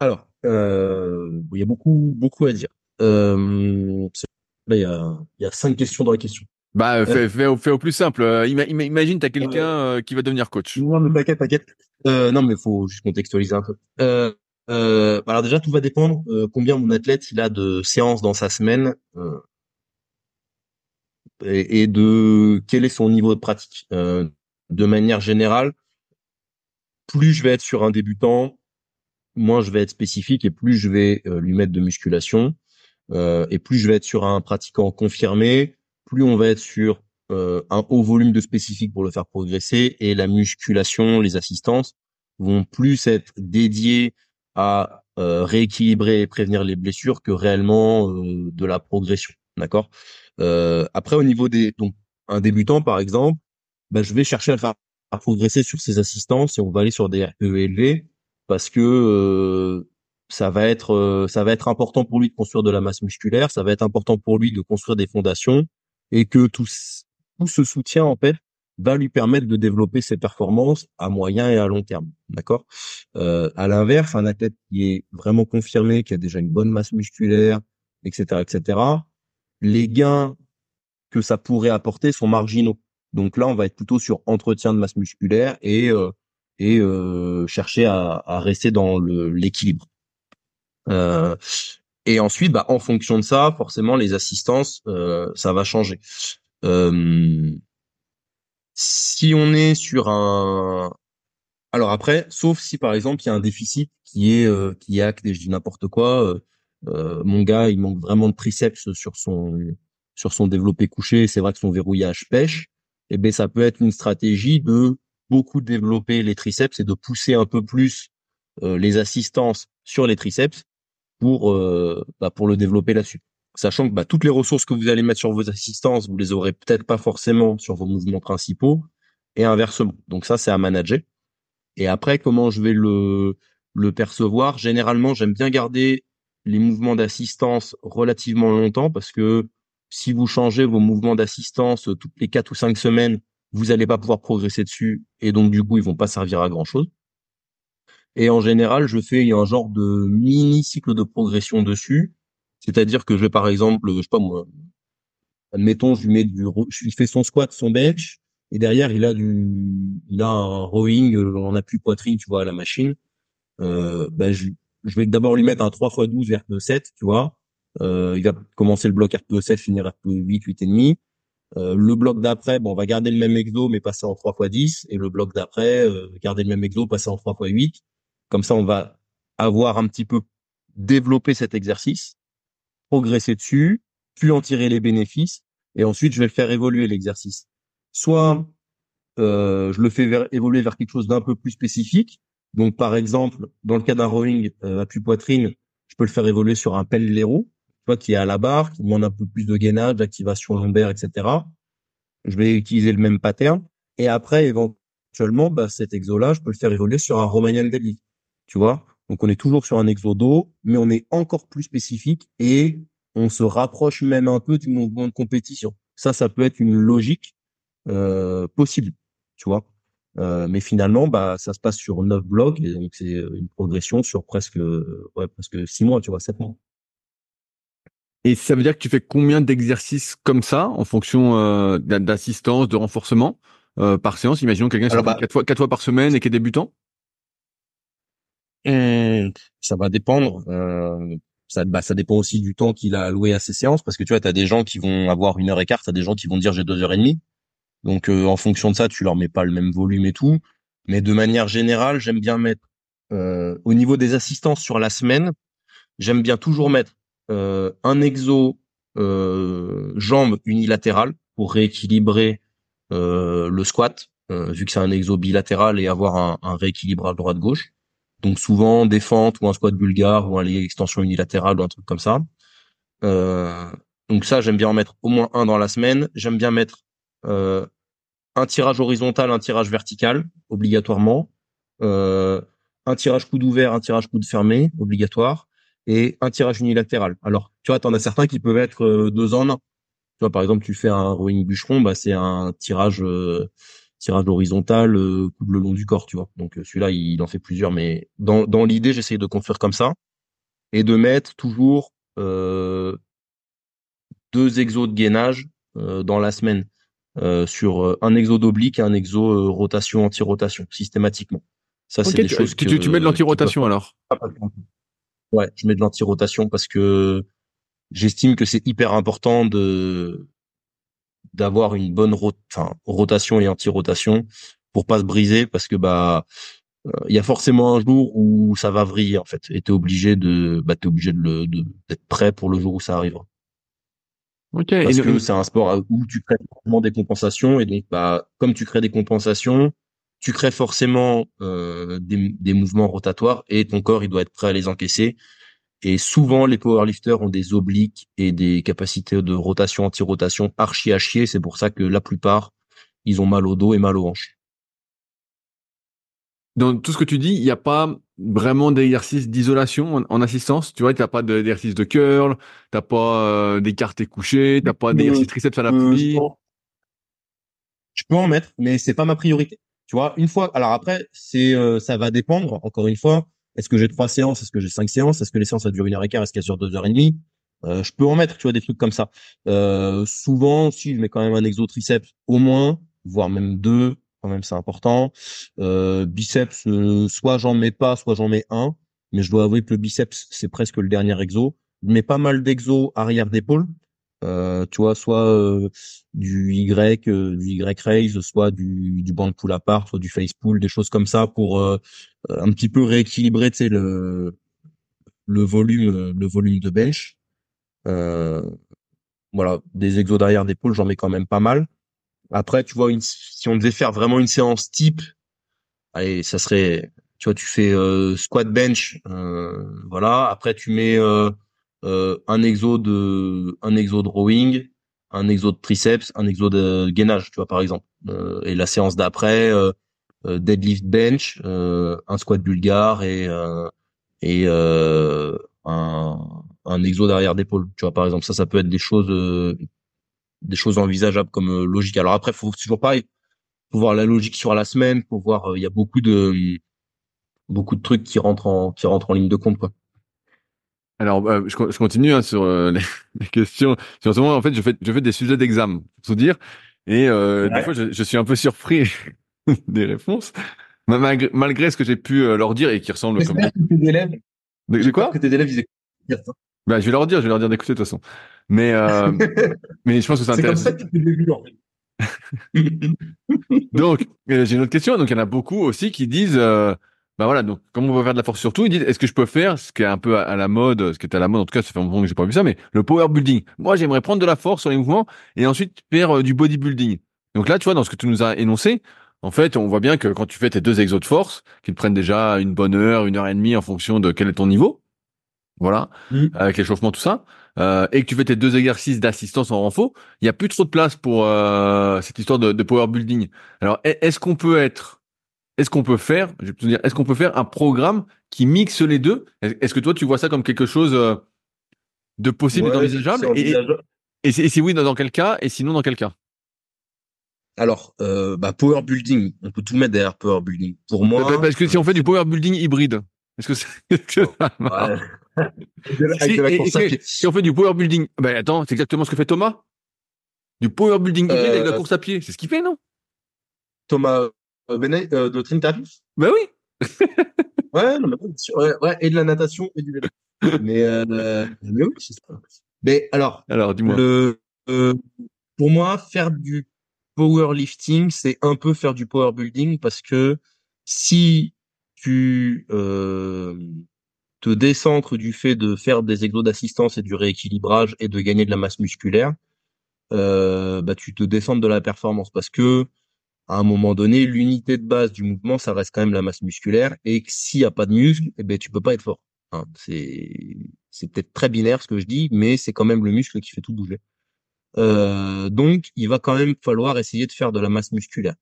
Alors, il y a beaucoup, beaucoup à dire. là, il y a, il y a cinq questions dans la question. Bah, fais, fais, fais, au plus simple. imagine, tu as quelqu'un qui va devenir coach. Non, mais t'inquiète, t'inquiète. Euh, non, mais faut juste contextualiser un peu. Euh, euh, alors déjà, tout va dépendre euh, combien mon athlète il a de séances dans sa semaine euh, et, et, de quel est son niveau de pratique. Euh, de manière générale, plus je vais être sur un débutant, moins je vais être spécifique et plus je vais lui mettre de musculation. et plus je vais être sur un pratiquant confirmé, plus on va être sur euh, un haut volume de spécifique pour le faire progresser et la musculation, les assistances vont plus être dédiées à euh, rééquilibrer et prévenir les blessures que réellement euh, de la progression. D'accord? après, au niveau des donc un débutant par exemple, bah, je vais chercher à le faire à progresser sur ses assistances et on va aller sur des RPE élevés parce que ça va être ça va être important pour lui de construire de la masse musculaire, ça va être important pour lui de construire des fondations et que tout, tout ce soutien en fait va lui permettre de développer ses performances à moyen et à long terme. D'accord? Euh, À l'inverse, un athlète qui est vraiment confirmé, qui a déjà une bonne masse musculaire, etc., etc., les gains que ça pourrait apporter sont marginaux. Donc là, on va être plutôt sur entretien de masse musculaire et euh, et euh, chercher à, à, rester dans l'équilibre. Euh, et ensuite, bah, en fonction de ça, forcément, les assistances, euh, ça va changer. Euh, si on est sur un, alors après, sauf si par exemple il y a un déficit qui est euh, qui est acté, je dis n'importe quoi. mon gars, il manque vraiment de triceps sur son sur son développé couché. C'est vrai que son verrouillage pêche eh ben ça peut être une stratégie de beaucoup développer les triceps et de pousser un peu plus euh, les assistances sur les triceps pour euh, bah, pour le développer là-dessus. Sachant que bah, toutes les ressources que vous allez mettre sur vos assistances, vous les aurez peut-être pas forcément sur vos mouvements principaux et inversement. Donc ça, c'est à manager. Et après, comment je vais le le percevoir? Généralement, j'aime bien garder les mouvements d'assistance relativement longtemps parce que si vous changez vos mouvements d'assistance euh, toutes les quatre ou cinq semaines, vous n'allez pas pouvoir progresser dessus et donc du coup ils vont pas servir à grand chose. Et en général, je fais un genre de mini cycle de progression dessus, c'est-à-dire que je vais par exemple, je sais pas moi, admettons je lui mets du, je fais son squat, son bench et derrière il a du, il a un rowing en appui poitrine, tu vois, à la machine. Euh, ben je, je vais d'abord lui mettre un 3 x 12 vers 7, tu vois euh, il va commencer le bloc RPE 7, finir RPE 8, 8 et demi. Euh, le bloc d'après, bon, on va garder le même exo mais passer en 3 x 10 et le bloc d'après, euh, garder le même exo, passer en 3 x 8. Comme ça, on va avoir un petit peu développé cet exercice, progresser dessus, puis en tirer les bénéfices et ensuite je vais faire évoluer l'exercice. Soit euh, je le fais évoluer vers quelque chose d'un peu plus spécifique. Donc par exemple, dans le cas d'un rowing euh, appui poitrine, je peux le faire évoluer sur un pellero qui est à la barre, qui demande un peu plus de gainage, d'activation lombaire, etc. Je vais utiliser le même pattern. Et après, éventuellement, bah, cet exo-là, je peux le faire évoluer sur un Romanian deadlift. Tu vois? Donc, on est toujours sur un exo dos, mais on est encore plus spécifique et on se rapproche même un peu du mouvement de compétition. Ça, ça peut être une logique euh, possible, tu vois. Euh, mais finalement, bah, ça se passe sur neuf blocs et donc c'est une progression sur presque, ouais, presque six mois, tu vois, sept mois. Et ça veut dire que tu fais combien d'exercices comme ça en fonction euh, d'assistance, de renforcement euh, par séance? Imaginons quelqu'un qui bah, quatre fois, quatre fois par semaine et qui est débutant. Ça va dépendre. Euh, ça, bah, ça dépend aussi du temps qu'il a alloué à ses séances parce que tu vois, tu as des gens qui vont avoir une heure et quart, tu as des gens qui vont dire j'ai deux heures et demie. Donc en fonction de ça, tu leur mets pas le même volume et tout. Mais de manière générale, j'aime bien mettre au niveau des assistances sur la semaine, j'aime bien toujours mettre euh, un exo euh, jambe unilatérale pour rééquilibrer euh, le squat, vu que c'est un exo bilatéral et avoir un, un rééquilibrage droite-gauche. Donc souvent des ou un squat bulgare ou un extension unilatérale ou un truc comme ça. Euh, donc ça, j'aime bien en mettre au moins un dans la semaine. J'aime bien mettre euh, un tirage horizontal, un tirage vertical, obligatoirement. Euh, un tirage coude ouvert, un tirage coude fermé, obligatoire et un tirage unilatéral. Alors, tu vois, tu en as certains qui peuvent être euh, deux en un. Tu vois, par exemple, tu fais un rowing bûcheron, bah c'est un tirage tirage horizontal euh, le long du corps, tu vois. Donc celui-là, il en fait plusieurs, mais dans, dans l'idée, j'essaye de construire comme ça et de mettre toujours euh, deux exos de gainage dans la semaine sur un exo d'oblique et un exo rotation anti-rotation systématiquement. Ça, c'est des choses que, tu, tu mets de l'anti-rotation alors. Ouais, je mets de l'anti-rotation parce que j'estime que c'est hyper important de d'avoir une bonne rotation et anti-rotation pour pas se briser parce que bah euh, il y a forcément un jour où ça va vriller en fait et t'es obligé de bah t'es obligé de le d'être prêt pour le jour où ça arrivera. Ok. Parce que c'est un sport où tu crées des compensations et donc bah comme tu crées des compensations, tu crées forcément euh, des, mouvements rotatoires et ton corps il doit être prêt à les encaisser. Et souvent les powerlifters ont des obliques et des capacités de rotation anti-rotation archi à chier. C'est pour ça que la plupart ils ont mal au dos et mal aux hanches. Dans tout ce que tu dis, il n'y a pas vraiment d'exercice d'isolation en, assistance. Tu vois, tu n'as pas d'exercice de curl, tu n'as pas euh, d'écarté couché, tu n'as pas d'exercice triceps à la poulie. Je peux en mettre, mais c'est pas ma priorité. Tu vois, une fois. Alors après, c'est ça va dépendre. Encore une fois, est-ce que j'ai trois séances? Est-ce que j'ai cinq séances? Est-ce que les séances ça dure une heure et quart? Est-ce qu'elles durent deux heures et demie? Euh, Je peux en mettre, tu vois, des trucs comme ça. Euh, souvent, si je mets quand même un exo triceps au moins, voire même deux, quand même c'est important. Euh, biceps, euh, soit j'en mets pas, soit j'en mets un. Mais je dois avouer que le biceps, c'est presque le dernier exo. Je mets pas mal d'exo arrière d'épaule. Euh, tu vois, soit euh, du Y, euh, du Y raise, soit du, du band pull apart, soit du face pull, des choses comme ça pour un petit peu rééquilibrer, tu sais, le le volume, le volume de bench. voilà, des exos derrière d'épaule, j'en mets quand même pas mal. Après, tu vois, une, si on devait faire vraiment une séance type, allez, ça serait, tu vois, tu fais squat bench, voilà. Après, tu mets euh, un exo de un exo de rowing, un exo de triceps, un exo de gainage, tu vois par exemple. Euh, et la séance d'après, euh, deadlift bench, un squat bulgare et et un un exo derrière d'épaule. Tu vois par exemple ça, ça peut être des choses des choses envisageables comme logique. Alors après, faut toujours pareil, faut voir la logique sur la semaine, faut voir. Il y a beaucoup de beaucoup de trucs qui rentrent en qui rentrent en ligne de compte quoi. Alors, euh, je, je, continue hein, sur euh, les, questions. En ce moment, en fait, je fais, je fais des sujets d'examen, pour dire. Et euh, des fois, je, je, suis un peu surpris des réponses, malgré, malgré, ce que j'ai pu euh, leur dire et qui ressemble comme. Que tes élèves. De, quoi? Que tes élèves ils écoutent. Bah, je vais leur dire, je vais leur dire d'écouter de toute façon. Mais, euh, mais je pense que c'est intéressant. C'est comme ça que tu en fait. Donc, j'ai une autre question. Donc, il y en a beaucoup aussi qui disent bah voilà, donc comment on va faire de la force surtout Ils disent est-ce que je peux faire ce qui est un peu à, la mode, ce qui est à la mode en tout cas, ça fait un moment que j'ai pas vu ça, mais le power building. Moi, j'aimerais prendre de la force sur les mouvements et ensuite faire euh, du bodybuilding. Donc là, tu vois, dans ce que tu nous as énoncé, en fait, on voit bien que quand tu fais tes deux exos de force, qui te prennent déjà une bonne heure, une heure et demie en fonction de quel est ton niveau, voilà, mmh. avec l'échauffement tout ça, euh, et que tu fais tes deux exercices d'assistance en renfort, il y a plus trop de place pour euh, cette histoire de, de power building. Alors, est-ce qu'on peut être est-ce qu'on peut faire, je vais te dire, est-ce qu'on peut faire un programme qui mixe les deux? Est-ce que toi, tu vois ça comme quelque chose euh, de possible et d'envisageable? et, si oui, dans, quel cas Et sinon, dans quel cas? Alors, euh, bah, power building, on peut tout mettre derrière power building. Pour moi, bah, bah, parce que si on fait du power building hybride, est-ce que c'est si, on fait du power building, ben attends, c'est exactement ce que fait Thomas? Du power building hybride avec la euh, course à pied, c'est ce qu'il fait, non? Thomas euh, euh, de Trinitatis Ben oui. ouais, non, ouais, ouais, et de la natation et du vélo. mais, euh, mais oui, c'est ça. Mais alors, alors dis-moi. Le, euh, pour moi, faire du powerlifting, c'est un peu faire du power building parce que si tu euh, te décentres du fait de faire des exos d'assistance et du rééquilibrage et de gagner de la masse musculaire, euh, bah tu te descends de la performance parce que à un moment donné, l'unité de base du mouvement, ça reste quand même la masse musculaire. Et s'il n'y a pas de muscle, eh ben, tu peux pas être fort. Hein, c'est, c'est peut-être très binaire ce que je dis, mais c'est quand même le muscle qui fait tout bouger. Euh, donc, il va quand même falloir essayer de faire de la masse musculaire.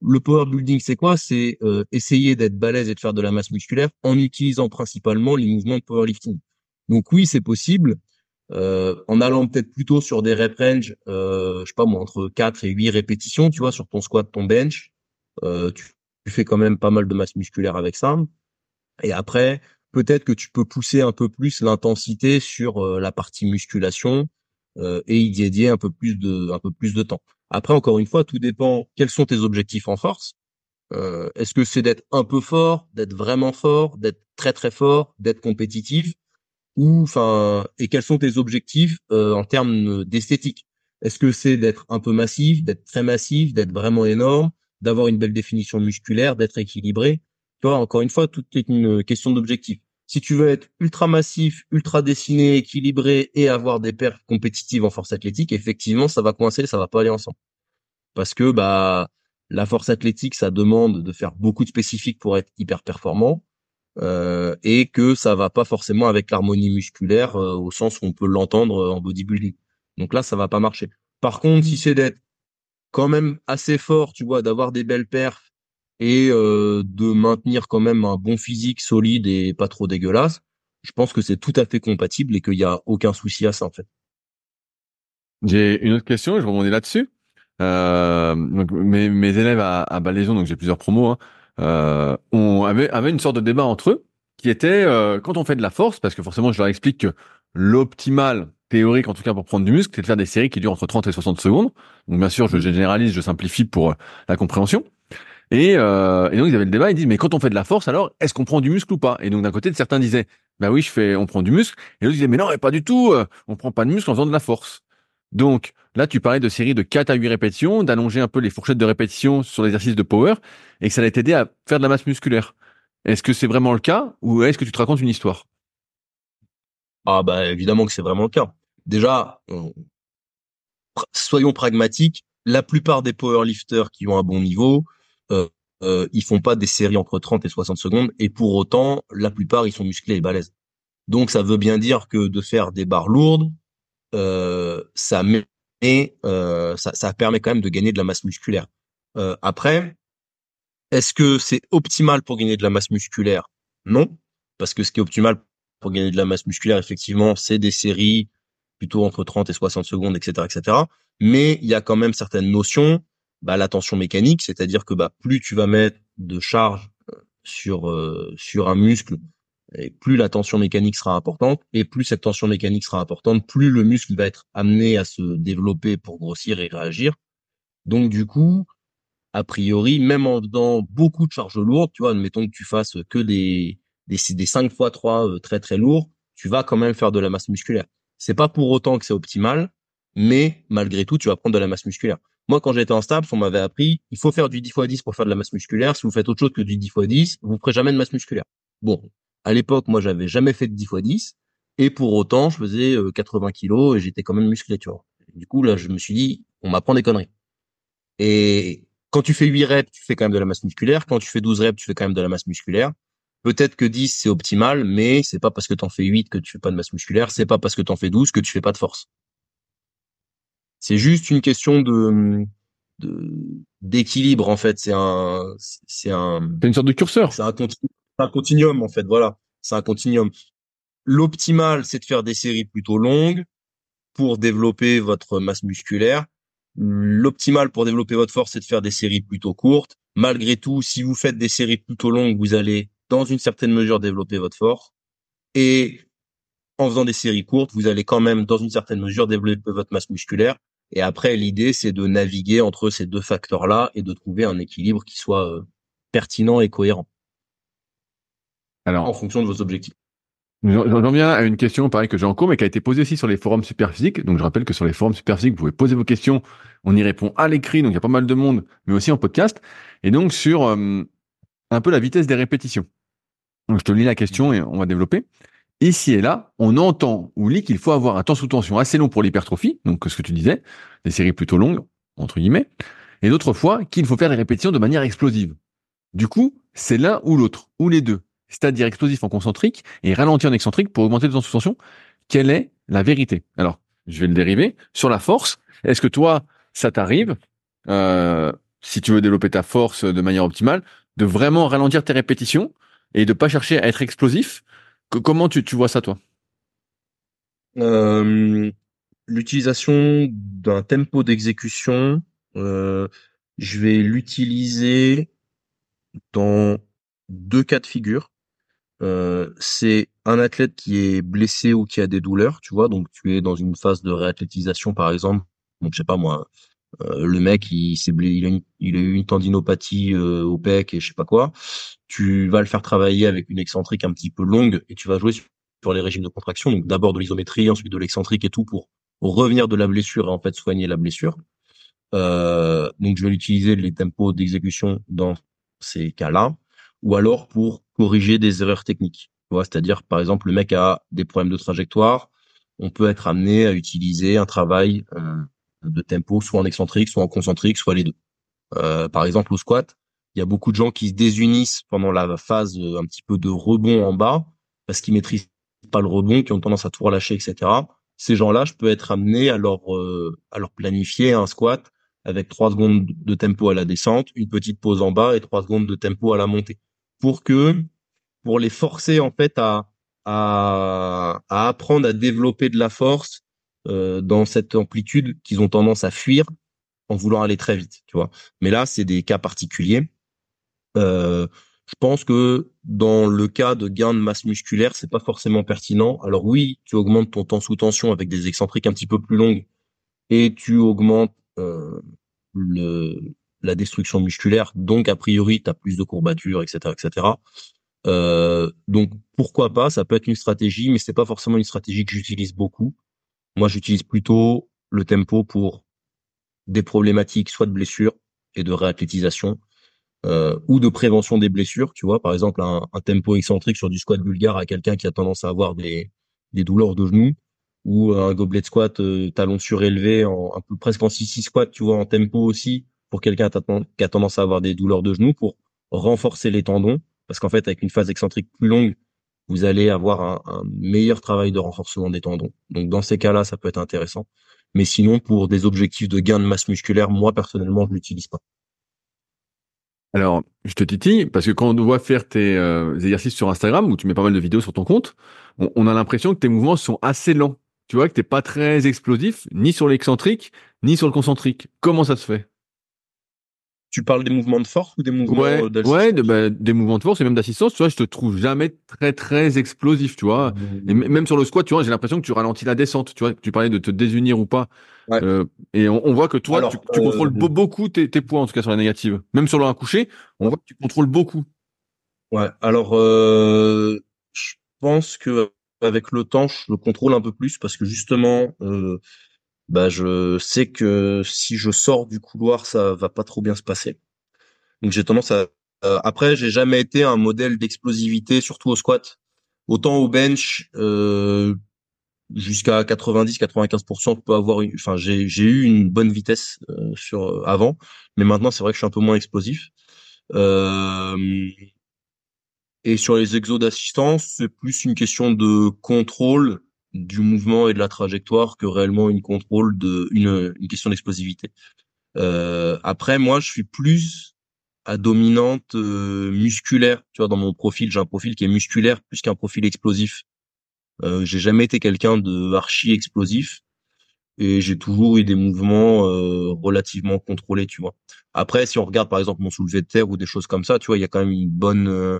Le power building, c'est quoi? C'est euh, essayer d'être balèze et de faire de la masse musculaire en utilisant principalement les mouvements de powerlifting. Donc oui, c'est possible euh, en allant peut-être plutôt sur des rep range, euh, je sais pas moi, entre 4 et 8 répétitions, tu vois, sur ton squat, ton bench, euh, tu, fais quand même pas mal de masse musculaire avec ça. Et après, peut-être que tu peux pousser un peu plus l'intensité sur euh, la partie musculation euh, et y dédier un peu plus de un peu plus de temps. Après, encore une fois, tout dépend quels sont tes objectifs en force. Euh, est-ce que c'est d'être un peu fort, d'être vraiment fort, d'être très très fort, d'être compétitif? Ou enfin et quels sont tes objectifs euh, en termes d'esthétique? Est-ce que c'est d'être un peu massif, d'être très massif, d'être vraiment énorme, d'avoir une belle définition musculaire, d'être équilibré? Tu vois, encore une fois, tout est une question d'objectif. Si tu veux être ultra massif, ultra dessiné, équilibré et avoir des perfs compétitives en force athlétique, effectivement, ça va coincer, ça va pas aller ensemble. Parce que bah la force athlétique, ça demande de faire beaucoup de spécifiques pour être hyper performant. Euh, et que ça va pas forcément avec l'harmonie musculaire euh, au sens où on peut l'entendre euh, en bodybuilding. Donc là, ça va pas marcher. Par contre, si c'est d'être quand même assez fort, tu vois, d'avoir des belles perfs et euh, de maintenir quand même un bon physique solide et pas trop dégueulasse, je pense que c'est tout à fait compatible et qu'il y a aucun souci à ça en fait. J'ai une autre question, je rebondis là-dessus. Euh, donc mes, mes élèves à, à donc j'ai plusieurs promos, hein, euh, on avait, avait une sorte de débat entre eux qui était euh, quand on fait de la force, parce que forcément je leur explique que l'optimal théorique, en tout cas pour prendre du muscle, c'est de faire des séries qui durent entre 30 et 60 secondes. Donc bien sûr, je généralise, je simplifie pour euh, la compréhension. Et, euh, et donc ils avaient le débat, ils disent mais quand on fait de la force, alors est-ce qu'on prend du muscle ou pas? Et donc d'un côté, certains disaient bah oui, je fais, on prend du muscle, et d'autres disaient mais non, mais pas du tout, euh, on prend pas de muscle en faisant de la force. Donc là, tu parlais de séries de 4 à 8 répétitions, d'allonger un peu les fourchettes de répétition sur l'exercice de power, et que ça allait t'aider à faire de la masse musculaire. Est-ce que c'est vraiment le cas, ou est-ce que tu te racontes une histoire? Ah bah évidemment que c'est vraiment le cas. Déjà, soyons pragmatiques, la plupart des powerlifters qui ont un bon niveau, euh, euh, ils font pas des séries entre 30 et 60 secondes, et pour autant, la plupart, ils sont musclés et balèzes. Donc ça veut bien dire que de faire des barres lourdes, euh, ça met, euh, ça, ça permet quand même de gagner de la masse musculaire. Euh, après, est-ce que c'est optimal pour gagner de la masse musculaire? Non, parce que ce qui est optimal pour gagner de la masse musculaire, effectivement, c'est des séries plutôt entre 30 et 60 secondes, etc., etc. Mais il y a quand même certaines notions, bah, la tension mécanique, c'est-à-dire que bah, plus tu vas mettre de charge euh, sur euh, sur un muscle, et plus la tension mécanique sera importante, et plus cette tension mécanique sera importante, plus le muscle va être amené à se développer pour grossir et réagir. Donc du coup, a priori, même en faisant beaucoup de charges lourdes, tu vois, admettons que tu fasses que des des, des 5 fois 3 euh, très très lourds, tu vas quand même faire de la masse musculaire. C'est pas pour autant que c'est optimal, mais malgré tout, tu vas prendre de la masse musculaire. Moi, quand j'étais en STAPS, on m'avait appris, il faut faire du 10 x 10 pour faire de la masse musculaire. Si vous faites autre chose que du 10 x 10, vous ferez jamais de masse musculaire. Bon, à l'époque, moi, j'avais jamais fait de 10 x 10, et pour autant, je faisais 80 euh, kilos et j'étais quand même musclé, tu vois. du coup, là, je me suis dit, on m'apprend des conneries. Et quand tu fais 8 reps, tu fais quand même de la masse musculaire. Quand tu fais 12 reps, tu fais quand même de la masse musculaire. Peut-être que 10 c'est optimal, mais c'est pas parce que tu en fais 8 que tu fais pas de masse musculaire, c'est pas parce que tu en fais 12 que tu fais pas de force. C'est juste une question de d'équilibre en fait, c'est un c'est un c'est une sorte de curseur. C'est un, un continuum en fait, voilà, c'est un continuum. L'optimal, c'est de faire des séries plutôt longues pour développer votre masse musculaire. L'optimal pour développer votre force, c'est de faire des séries plutôt courtes. Malgré tout, si vous faites des séries plutôt longues, vous allez dans une certaine mesure développer votre force. Et en faisant des séries courtes, vous allez quand même dans une certaine mesure développer votre masse musculaire. Et après, l'idée, c'est de naviguer entre ces deux facteurs-là et de trouver un équilibre qui soit euh, pertinent et cohérent. Alors, en fonction de vos objectifs. J'en viens à une question, pareil, que j'ai en cours, mais qui a été posée aussi sur les forums Superphysique. Donc, je rappelle que sur les forums Superphysique, vous pouvez poser vos questions. On y répond à l'écrit, donc il y a pas mal de monde, mais aussi en podcast. Et donc, sur euh, un peu la vitesse des répétitions. Donc, je te lis la question et on va développer. Ici et là, on entend ou lit qu'il faut avoir un temps sous tension assez long pour l'hypertrophie, donc ce que tu disais, des séries plutôt longues, entre guillemets, et d'autres fois qu'il faut faire des répétitions de manière explosive. Du coup, c'est l'un ou l'autre, ou les deux, c'est-à-dire explosif en concentrique et ralenti en excentrique pour augmenter le temps sous tension. Quelle est la vérité? Alors, je vais le dériver. Sur la force, est-ce que toi, ça t'arrive, euh, si tu veux développer ta force de manière optimale, de vraiment ralentir tes répétitions et de pas chercher à être explosif? comment tu, tu vois ça, toi? Euh, L'utilisation d'un tempo d'exécution, euh, je vais l'utiliser dans deux cas de figure. Euh, c'est un athlète qui est blessé ou qui a des douleurs, tu vois, donc tu es dans une phase de réathlétisation par exemple, donc je sais pas moi, euh, le mec il s'est il, a il a eu une tendinopathie euh, au pec et je sais pas quoi. Tu vas le faire travailler avec une excentrique un petit peu longue et tu vas jouer sur les régimes de contraction. Donc d'abord de l'isométrie, ensuite de l'excentrique et tout pour, revenir de la blessure et en fait soigner la blessure. Euh, donc je vais utiliser les tempos d'exécution dans ces cas-là, ou alors pour corriger des erreurs techniques. C'est-à-dire par exemple le mec a des problèmes de trajectoire, on peut être amené à utiliser un travail euh, de tempo, soit en excentrique, soit en concentrique, soit les deux. Euh, par exemple, au squat, il y a beaucoup de gens qui se désunissent pendant la phase euh, un petit peu de rebond en bas parce qu'ils maîtrisent pas le rebond, qui ont tendance à tout relâcher, etc. Ces gens-là, je peux être amené à leur euh, à leur planifier un squat avec trois secondes de tempo à la descente, une petite pause en bas et trois secondes de tempo à la montée, pour que, pour les forcer en fait à à, à apprendre à développer de la force euh, dans cette amplitude qu'ils ont tendance à fuir en voulant aller très vite, tu vois. Mais là, c'est des cas particuliers. Euh, je pense que dans le cas de gain de masse musculaire, c'est pas forcément pertinent. Alors oui, tu augmentes ton temps sous tension avec des excentriques un petit peu plus longues et tu augmentes euh, le, la destruction musculaire, donc a priori, tu as plus de courbatures, etc., etc. Euh, donc pourquoi pas, ça peut être une stratégie, mais c'est pas forcément une stratégie que j'utilise beaucoup. Moi, j'utilise plutôt le tempo pour des problématiques soit de blessures et de réathlétisation, euh, ou de prévention des blessures. Tu vois, par exemple, un, tempo excentrique sur du squat bulgare à quelqu'un qui a tendance à avoir des, des douleurs de genoux, ou un gobelet squat euh, talon surélevé, en, un peu presque en 6-6 squat, tu vois, en tempo aussi, pour quelqu'un qui a tendance à avoir des douleurs de genoux, pour renforcer les tendons, parce qu'en fait, avec une phase excentrique plus longue, vous allez avoir un, meilleur travail de renforcement des tendons. Donc dans ces cas-là, ça peut être intéressant. Mais sinon, pour des objectifs de gain de masse musculaire, moi personnellement, je l'utilise pas. Alors, je te titille parce que quand on voit faire tes euh, exercices sur Instagram où tu mets pas mal de vidéos sur ton compte, on, on a l'impression que tes mouvements sont assez lents. Tu vois que t'es pas très explosif, ni sur l'excentrique, ni sur le concentrique. Comment ça se fait? Tu parles des mouvements de force ou des mouvements ouais, d'assistance Ouais, de, bah, des mouvements de force et même d'assistance. Tu vois, je te trouve jamais très très explosif. Tu vois, mmh. et même sur le squat, tu vois, j'ai l'impression que tu ralentis la descente. Tu vois, tu parlais de te désunir ou pas. Ouais. Euh, et on, on, voit que toi, Alors, tu, tu euh, contrôles beaucoup tes, tes, poids en tout cas sur la négative. Même sur le un couché, on voit que tu contrôles beaucoup. Ouais. Alors, euh, je pense que avec le temps, je le contrôle un peu plus parce que justement. Euh, bah je sais que si je sors du couloir, ça va pas trop bien se passer. Donc j'ai tendance à euh, après j'ai jamais été un modèle d'explosivité surtout au squat. Autant au bench euh, jusqu'à 90 95% peut avoir une enfin j'ai j'ai eu une bonne vitesse euh, sur euh, avant, mais maintenant c'est vrai que je suis un peu moins explosif. Euh, et sur les exos d'assistance, c'est plus une question de contrôle du mouvement et de la trajectoire que réellement une contrôle de une, une question d'explosivité. Euh, après, moi, je suis plus à dominante euh, musculaire. Tu vois, dans mon profil, j'ai un profil qui est musculaire plus qu'un profil explosif. Euh, j'ai jamais été quelqu'un de archi explosif et j'ai toujours eu des mouvements euh, relativement contrôlés, tu vois. Après, si on regarde par exemple mon soulevé de terre ou des choses comme ça, tu vois, il y a quand même une bonne euh,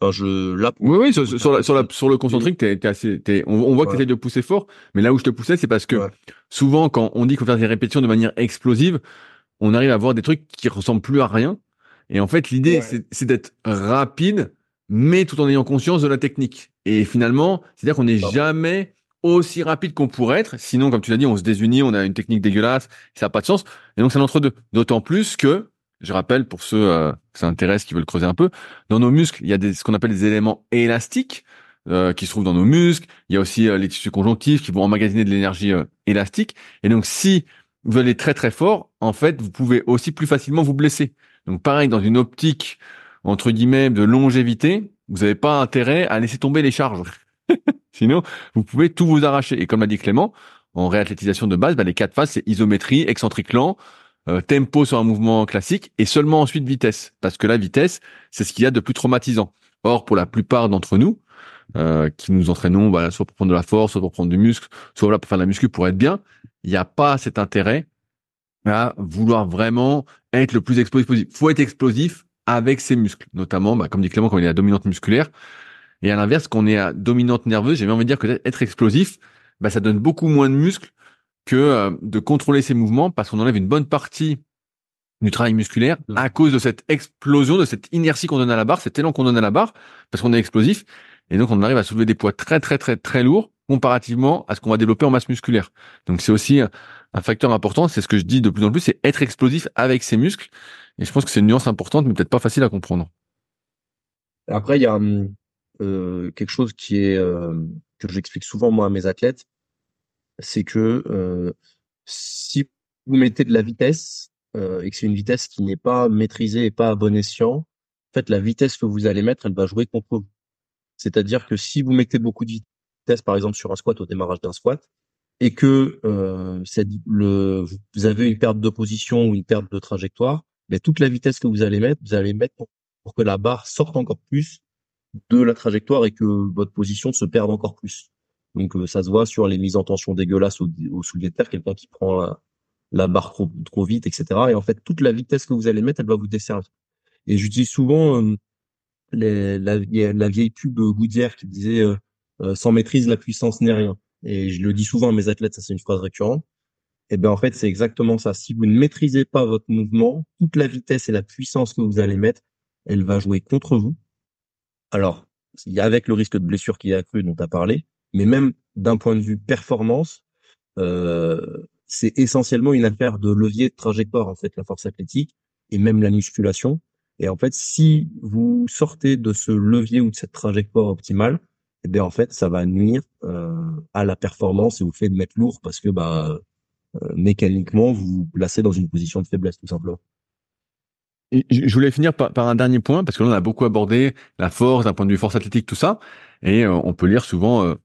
Enfin, je là. Oui, oui, sur, sur, la, sur, la, sur le concentrique, t'es, t'es assez, t'es, on, on, voit que ouais. tu de pousser fort, mais là où je te poussais, c'est parce que ouais. souvent, quand on dit faut faire des répétitions de manière explosive, on arrive à voir des trucs qui ressemblent plus à rien. Et en fait, l'idée, ouais. c'est, c'est d'être rapide, mais tout en ayant conscience de la technique. Et finalement, c'est-à-dire qu'on n'est jamais aussi rapide qu'on pourrait être. Sinon, comme tu l'as dit, on se désunit, on a une technique dégueulasse, ça n'a pas de sens. Et donc, c'est l'entre-deux. D'autant plus que je rappelle pour ceux euh, que ça intéresse, qui veulent creuser un peu, dans nos muscles, il y a des, ce qu'on appelle des éléments élastiques euh, qui se trouvent dans nos muscles. Il y a aussi euh, les tissus conjonctifs qui vont emmagasiner de l'énergie euh, élastique. Et donc, si vous allez très très fort, en fait, vous pouvez aussi plus facilement vous blesser. Donc, pareil, dans une optique entre guillemets de longévité, vous n'avez pas intérêt à laisser tomber les charges. Sinon, vous pouvez tout vous arracher. Et comme l'a dit Clément, en réathlétisation de base, bah, les quatre phases, c'est isométrie, excentrique lent, euh, tempo sur un mouvement classique et seulement ensuite vitesse. Parce que la vitesse, c'est ce qu'il y a de plus traumatisant. Or, pour la plupart d'entre nous, euh, qui nous entraînons bah, soit pour prendre de la force, soit pour prendre du muscle, soit voilà, pour faire de la muscu pour être bien, il n'y a pas cet intérêt à vouloir vraiment être le plus explosif possible. faut être explosif avec ses muscles, notamment, bah, comme dit Clément, quand on est à dominante musculaire. Et à l'inverse, quand on est à dominante nerveuse, j'ai même envie de dire que être explosif, bah, ça donne beaucoup moins de muscles que euh, de contrôler ses mouvements parce qu'on enlève une bonne partie du travail musculaire mmh. à cause de cette explosion, de cette inertie qu'on donne à la barre, cet élan qu'on donne à la barre, parce qu'on est explosif. Et donc, on arrive à soulever des poids très, très, très, très lourds comparativement à ce qu'on va développer en masse musculaire. Donc, c'est aussi un facteur important. C'est ce que je dis de plus en plus, c'est être explosif avec ses muscles. Et je pense que c'est une nuance importante, mais peut-être pas facile à comprendre. Après, il y a euh, quelque chose qui est euh, que j'explique souvent moi à mes athlètes, c'est que euh, si vous mettez de la vitesse euh, et que c'est une vitesse qui n'est pas maîtrisée et pas à bon escient, en fait, la vitesse que vous allez mettre, elle va jouer contre vous. C'est-à-dire que si vous mettez beaucoup de vitesse, par exemple sur un squat au démarrage d'un squat, et que euh, le, vous avez une perte de position ou une perte de trajectoire, mais toute la vitesse que vous allez mettre, vous allez mettre pour, que la barre sorte encore plus de la trajectoire et que votre position se perde encore plus. Donc euh, ça se voit sur les mises en tension dégueulasses au, au soulevé de quelqu'un qui prend la, barre trop, trop vite, etc. Et en fait, toute la vitesse que vous allez mettre, elle va vous desservir. Et j'utilise souvent euh, les, la, la, vieille pub Goodyear qui disait euh, sans maîtrise, la puissance n'est rien et je le dis souvent à mes athlètes, ça c'est une phrase récurrente, et eh bien en fait c'est exactement ça. Si vous ne maîtrisez pas votre mouvement, toute la vitesse et la puissance que vous allez mettre, elle va jouer contre vous. Alors, avec le risque de blessure qui est accru dont tu as parlé, mais même d'un point de vue performance, euh, c'est essentiellement une affaire de levier de trajectoire en fait la force athlétique et même la musculation. Et en fait, si vous sortez de ce levier ou de cette trajectoire optimale, eh bien en fait ça va nuire euh, à la performance et au fait de mettre lourd parce que bah euh, mécaniquement vous vous placez dans une position de faiblesse tout simplement. je voulais finir par, un dernier point parce que là on a beaucoup abordé la force d'un point de vue force athlétique tout ça et euh, on peut lire souvent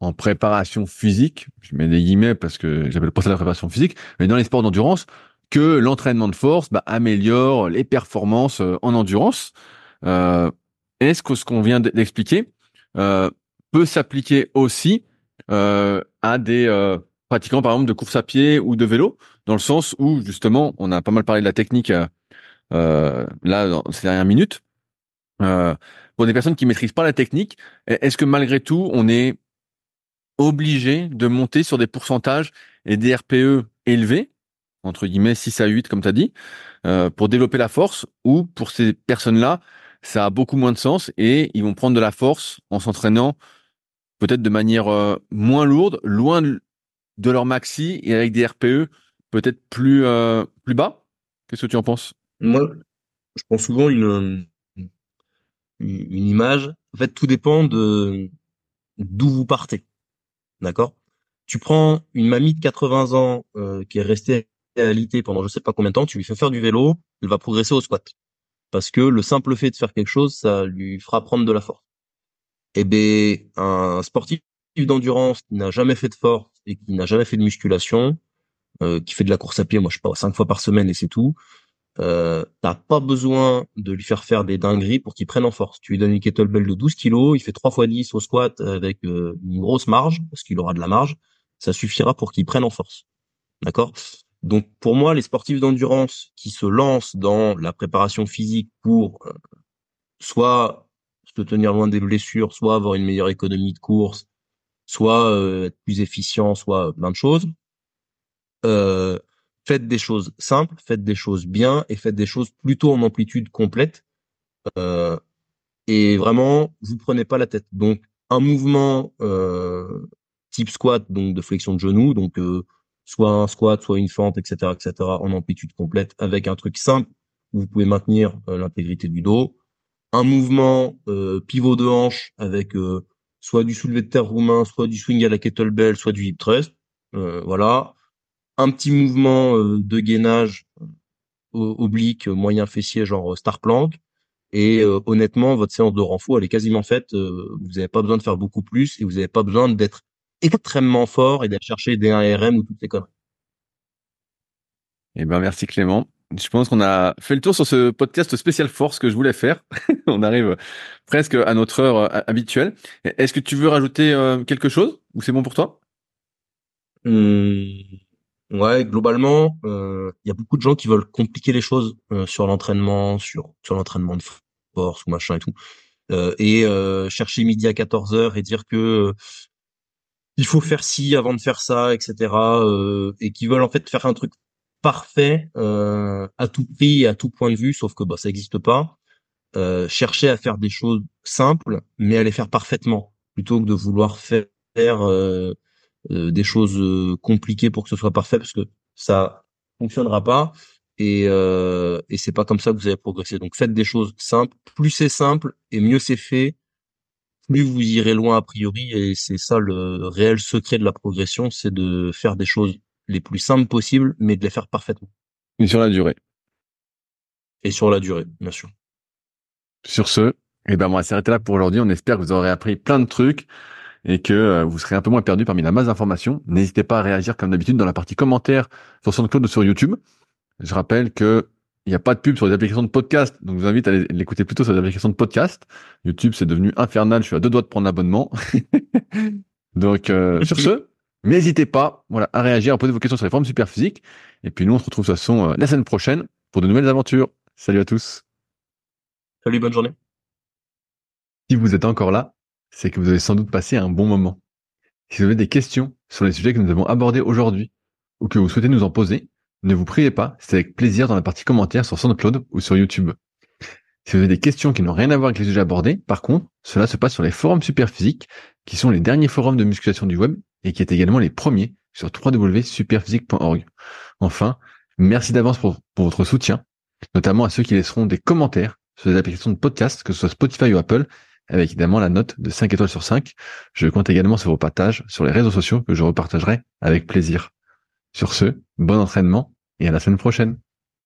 en préparation physique, je mets des guillemets parce que j'appelle pas ça la préparation physique, mais dans les sports d'endurance que l'entraînement de force bah, améliore les performances en endurance. Est-ce que ce qu'on vient d'expliquer peut s'appliquer aussi euh, à des euh, pratiquants, par exemple, de course à pied ou de vélo, dans le sens où, justement, on a pas mal parlé de la technique euh, là, dans ces dernières minutes. pour des personnes qui maîtrisent pas la technique, est-ce que malgré tout, on est obligé de monter sur des pourcentages et des RPE élevés, entre guillemets 6 à 8 comme tu as dit, pour développer la force, ou pour ces personnes-là, ça a beaucoup moins de sens et ils vont prendre de la force en s'entraînant peut-être de manière euh, moins lourde, loin de leur maxi et avec des RPE peut-être plus euh, plus bas. Qu'est-ce que tu en penses? Moi, je prends souvent une une image. En fait, tout dépend de d'où vous partez. D'accord? Tu prends une mamie de 80 ans euh, qui est restée l'IT pendant je sais pas combien de temps, tu lui fais faire du vélo, elle va progresser au squat. Parce que le simple fait de faire quelque chose, ça lui fera prendre de la force eh ben un sportif d'endurance qui n'a jamais fait de force et qui n'a jamais fait de musculation, euh, qui fait de la course à pied, moi je sais pas, cinq fois par semaine et c'est tout, euh, t'as pas besoin de lui faire faire des dingueries pour qu'il prenne en force. Tu lui donnes une kettlebell de 12 kilos, il fait 3 fois 10 au squat avec euh, une grosse marge, parce qu'il aura de la marge, ça suffira pour qu'il prenne en force. D'accord? Donc pour moi, les sportifs d'endurance qui se lancent dans la préparation physique pour euh, soit se tenir loin des blessures, soit avoir une meilleure économie de course, soit euh, être plus efficient, soit plein de choses. Euh, faites des choses simples, faites des choses bien et faites des choses plutôt en amplitude complète. Euh, et vraiment, vous prenez pas la tête. Donc, un mouvement euh, type squat, donc de flexion de genou, donc euh, soit un squat, soit une fente, etc., etc., en amplitude complète, avec un truc simple où vous pouvez maintenir l'intégrité du dos un mouvement euh, pivot de hanche avec euh, soit du soulevé de terre roumain, soit du swing à la kettlebell, soit du hip thrust. Euh, voilà. Un petit mouvement de gainage oblique, moyen fessier, genre star plank. Et honnêtement, votre séance de renfort, elle est quasiment faite. vous n'avez pas besoin de faire beaucoup plus et vous n'avez pas besoin d'être extrêmement fort et d'aller chercher des 1RM ou toutes ces conneries. Eh ben, merci Clément. Je pense qu'on a fait le tour sur ce podcast spécial force que je voulais faire. On arrive presque à notre heure euh, habituelle. Est-ce que tu veux rajouter euh, quelque chose ou c'est bon pour toi? Mmh, Ouais, globalement, il euh, y a beaucoup de gens qui veulent compliquer les choses sur l'entraînement, sur sur l'entraînement de force ou machin et tout, et chercher midi à 14 heures et dire que il faut faire ci avant de faire ça, etc. et qui veulent en fait faire un truc parfait euh, à tout prix et à tout point de vue, sauf que bah, ça n'existe pas. Euh, chercher à faire des choses simples, mais à les faire parfaitement, plutôt que de vouloir faire euh, euh des choses euh, compliquées pour que ce soit parfait, parce que ça fonctionnera pas. Et, euh, et c'est pas comme ça que vous allez progresser. Donc faites des choses simples. Plus c'est simple et mieux c'est fait, plus vous irez loin a priori. Et c'est ça le réel secret de la progression, c'est de faire des choses les plus simples possibles, mais de les faire parfaitement. Et sur la durée. Et sur la durée, bien sûr. Sur ce, eh ben, on va s'arrêter là pour aujourd'hui. On espère que vous aurez appris plein de trucs et que euh, vous serez un peu moins perdu parmi la masse d'informations. N'hésitez pas à réagir comme d'habitude dans la partie commentaires sur SoundCloud ou sur YouTube. Je rappelle que il n'y a pas de pub sur les applications de podcast, donc je vous invite à l'écouter plutôt sur les applications de podcast. YouTube, c'est devenu infernal, je suis à deux doigts de prendre l'abonnement. donc, euh, sur ce, n'hésitez pas voilà, à réagir, à poser vos questions sur les formes super physiques. Et puis nous, on se retrouve de toute façon euh, la semaine prochaine pour de nouvelles aventures. Salut à tous. Salut, bonne journée. Si vous êtes encore là, c'est que vous avez sans doute passé un bon moment. Si vous avez des questions sur les sujets que nous avons abordés aujourd'hui, ou que vous souhaitez nous en poser, ne vous priez pas, c'est avec plaisir dans la partie commentaires sur SoundCloud ou sur YouTube. Si vous avez des questions qui n'ont rien à voir avec les sujets abordés, par contre, cela se passe sur les forums Superphysique, qui sont les derniers forums de musculation du web et qui est également les premiers sur www.superphysique.org. Enfin, merci d'avance pour, pour votre soutien, notamment à ceux qui laisseront des commentaires sur les applications de podcast, que ce soit Spotify ou Apple, avec évidemment la note de 5 étoiles sur 5. Je compte également sur vos partages sur les réseaux sociaux que je repartagerai avec plaisir. Sur ce, bon entraînement et à la semaine prochaine.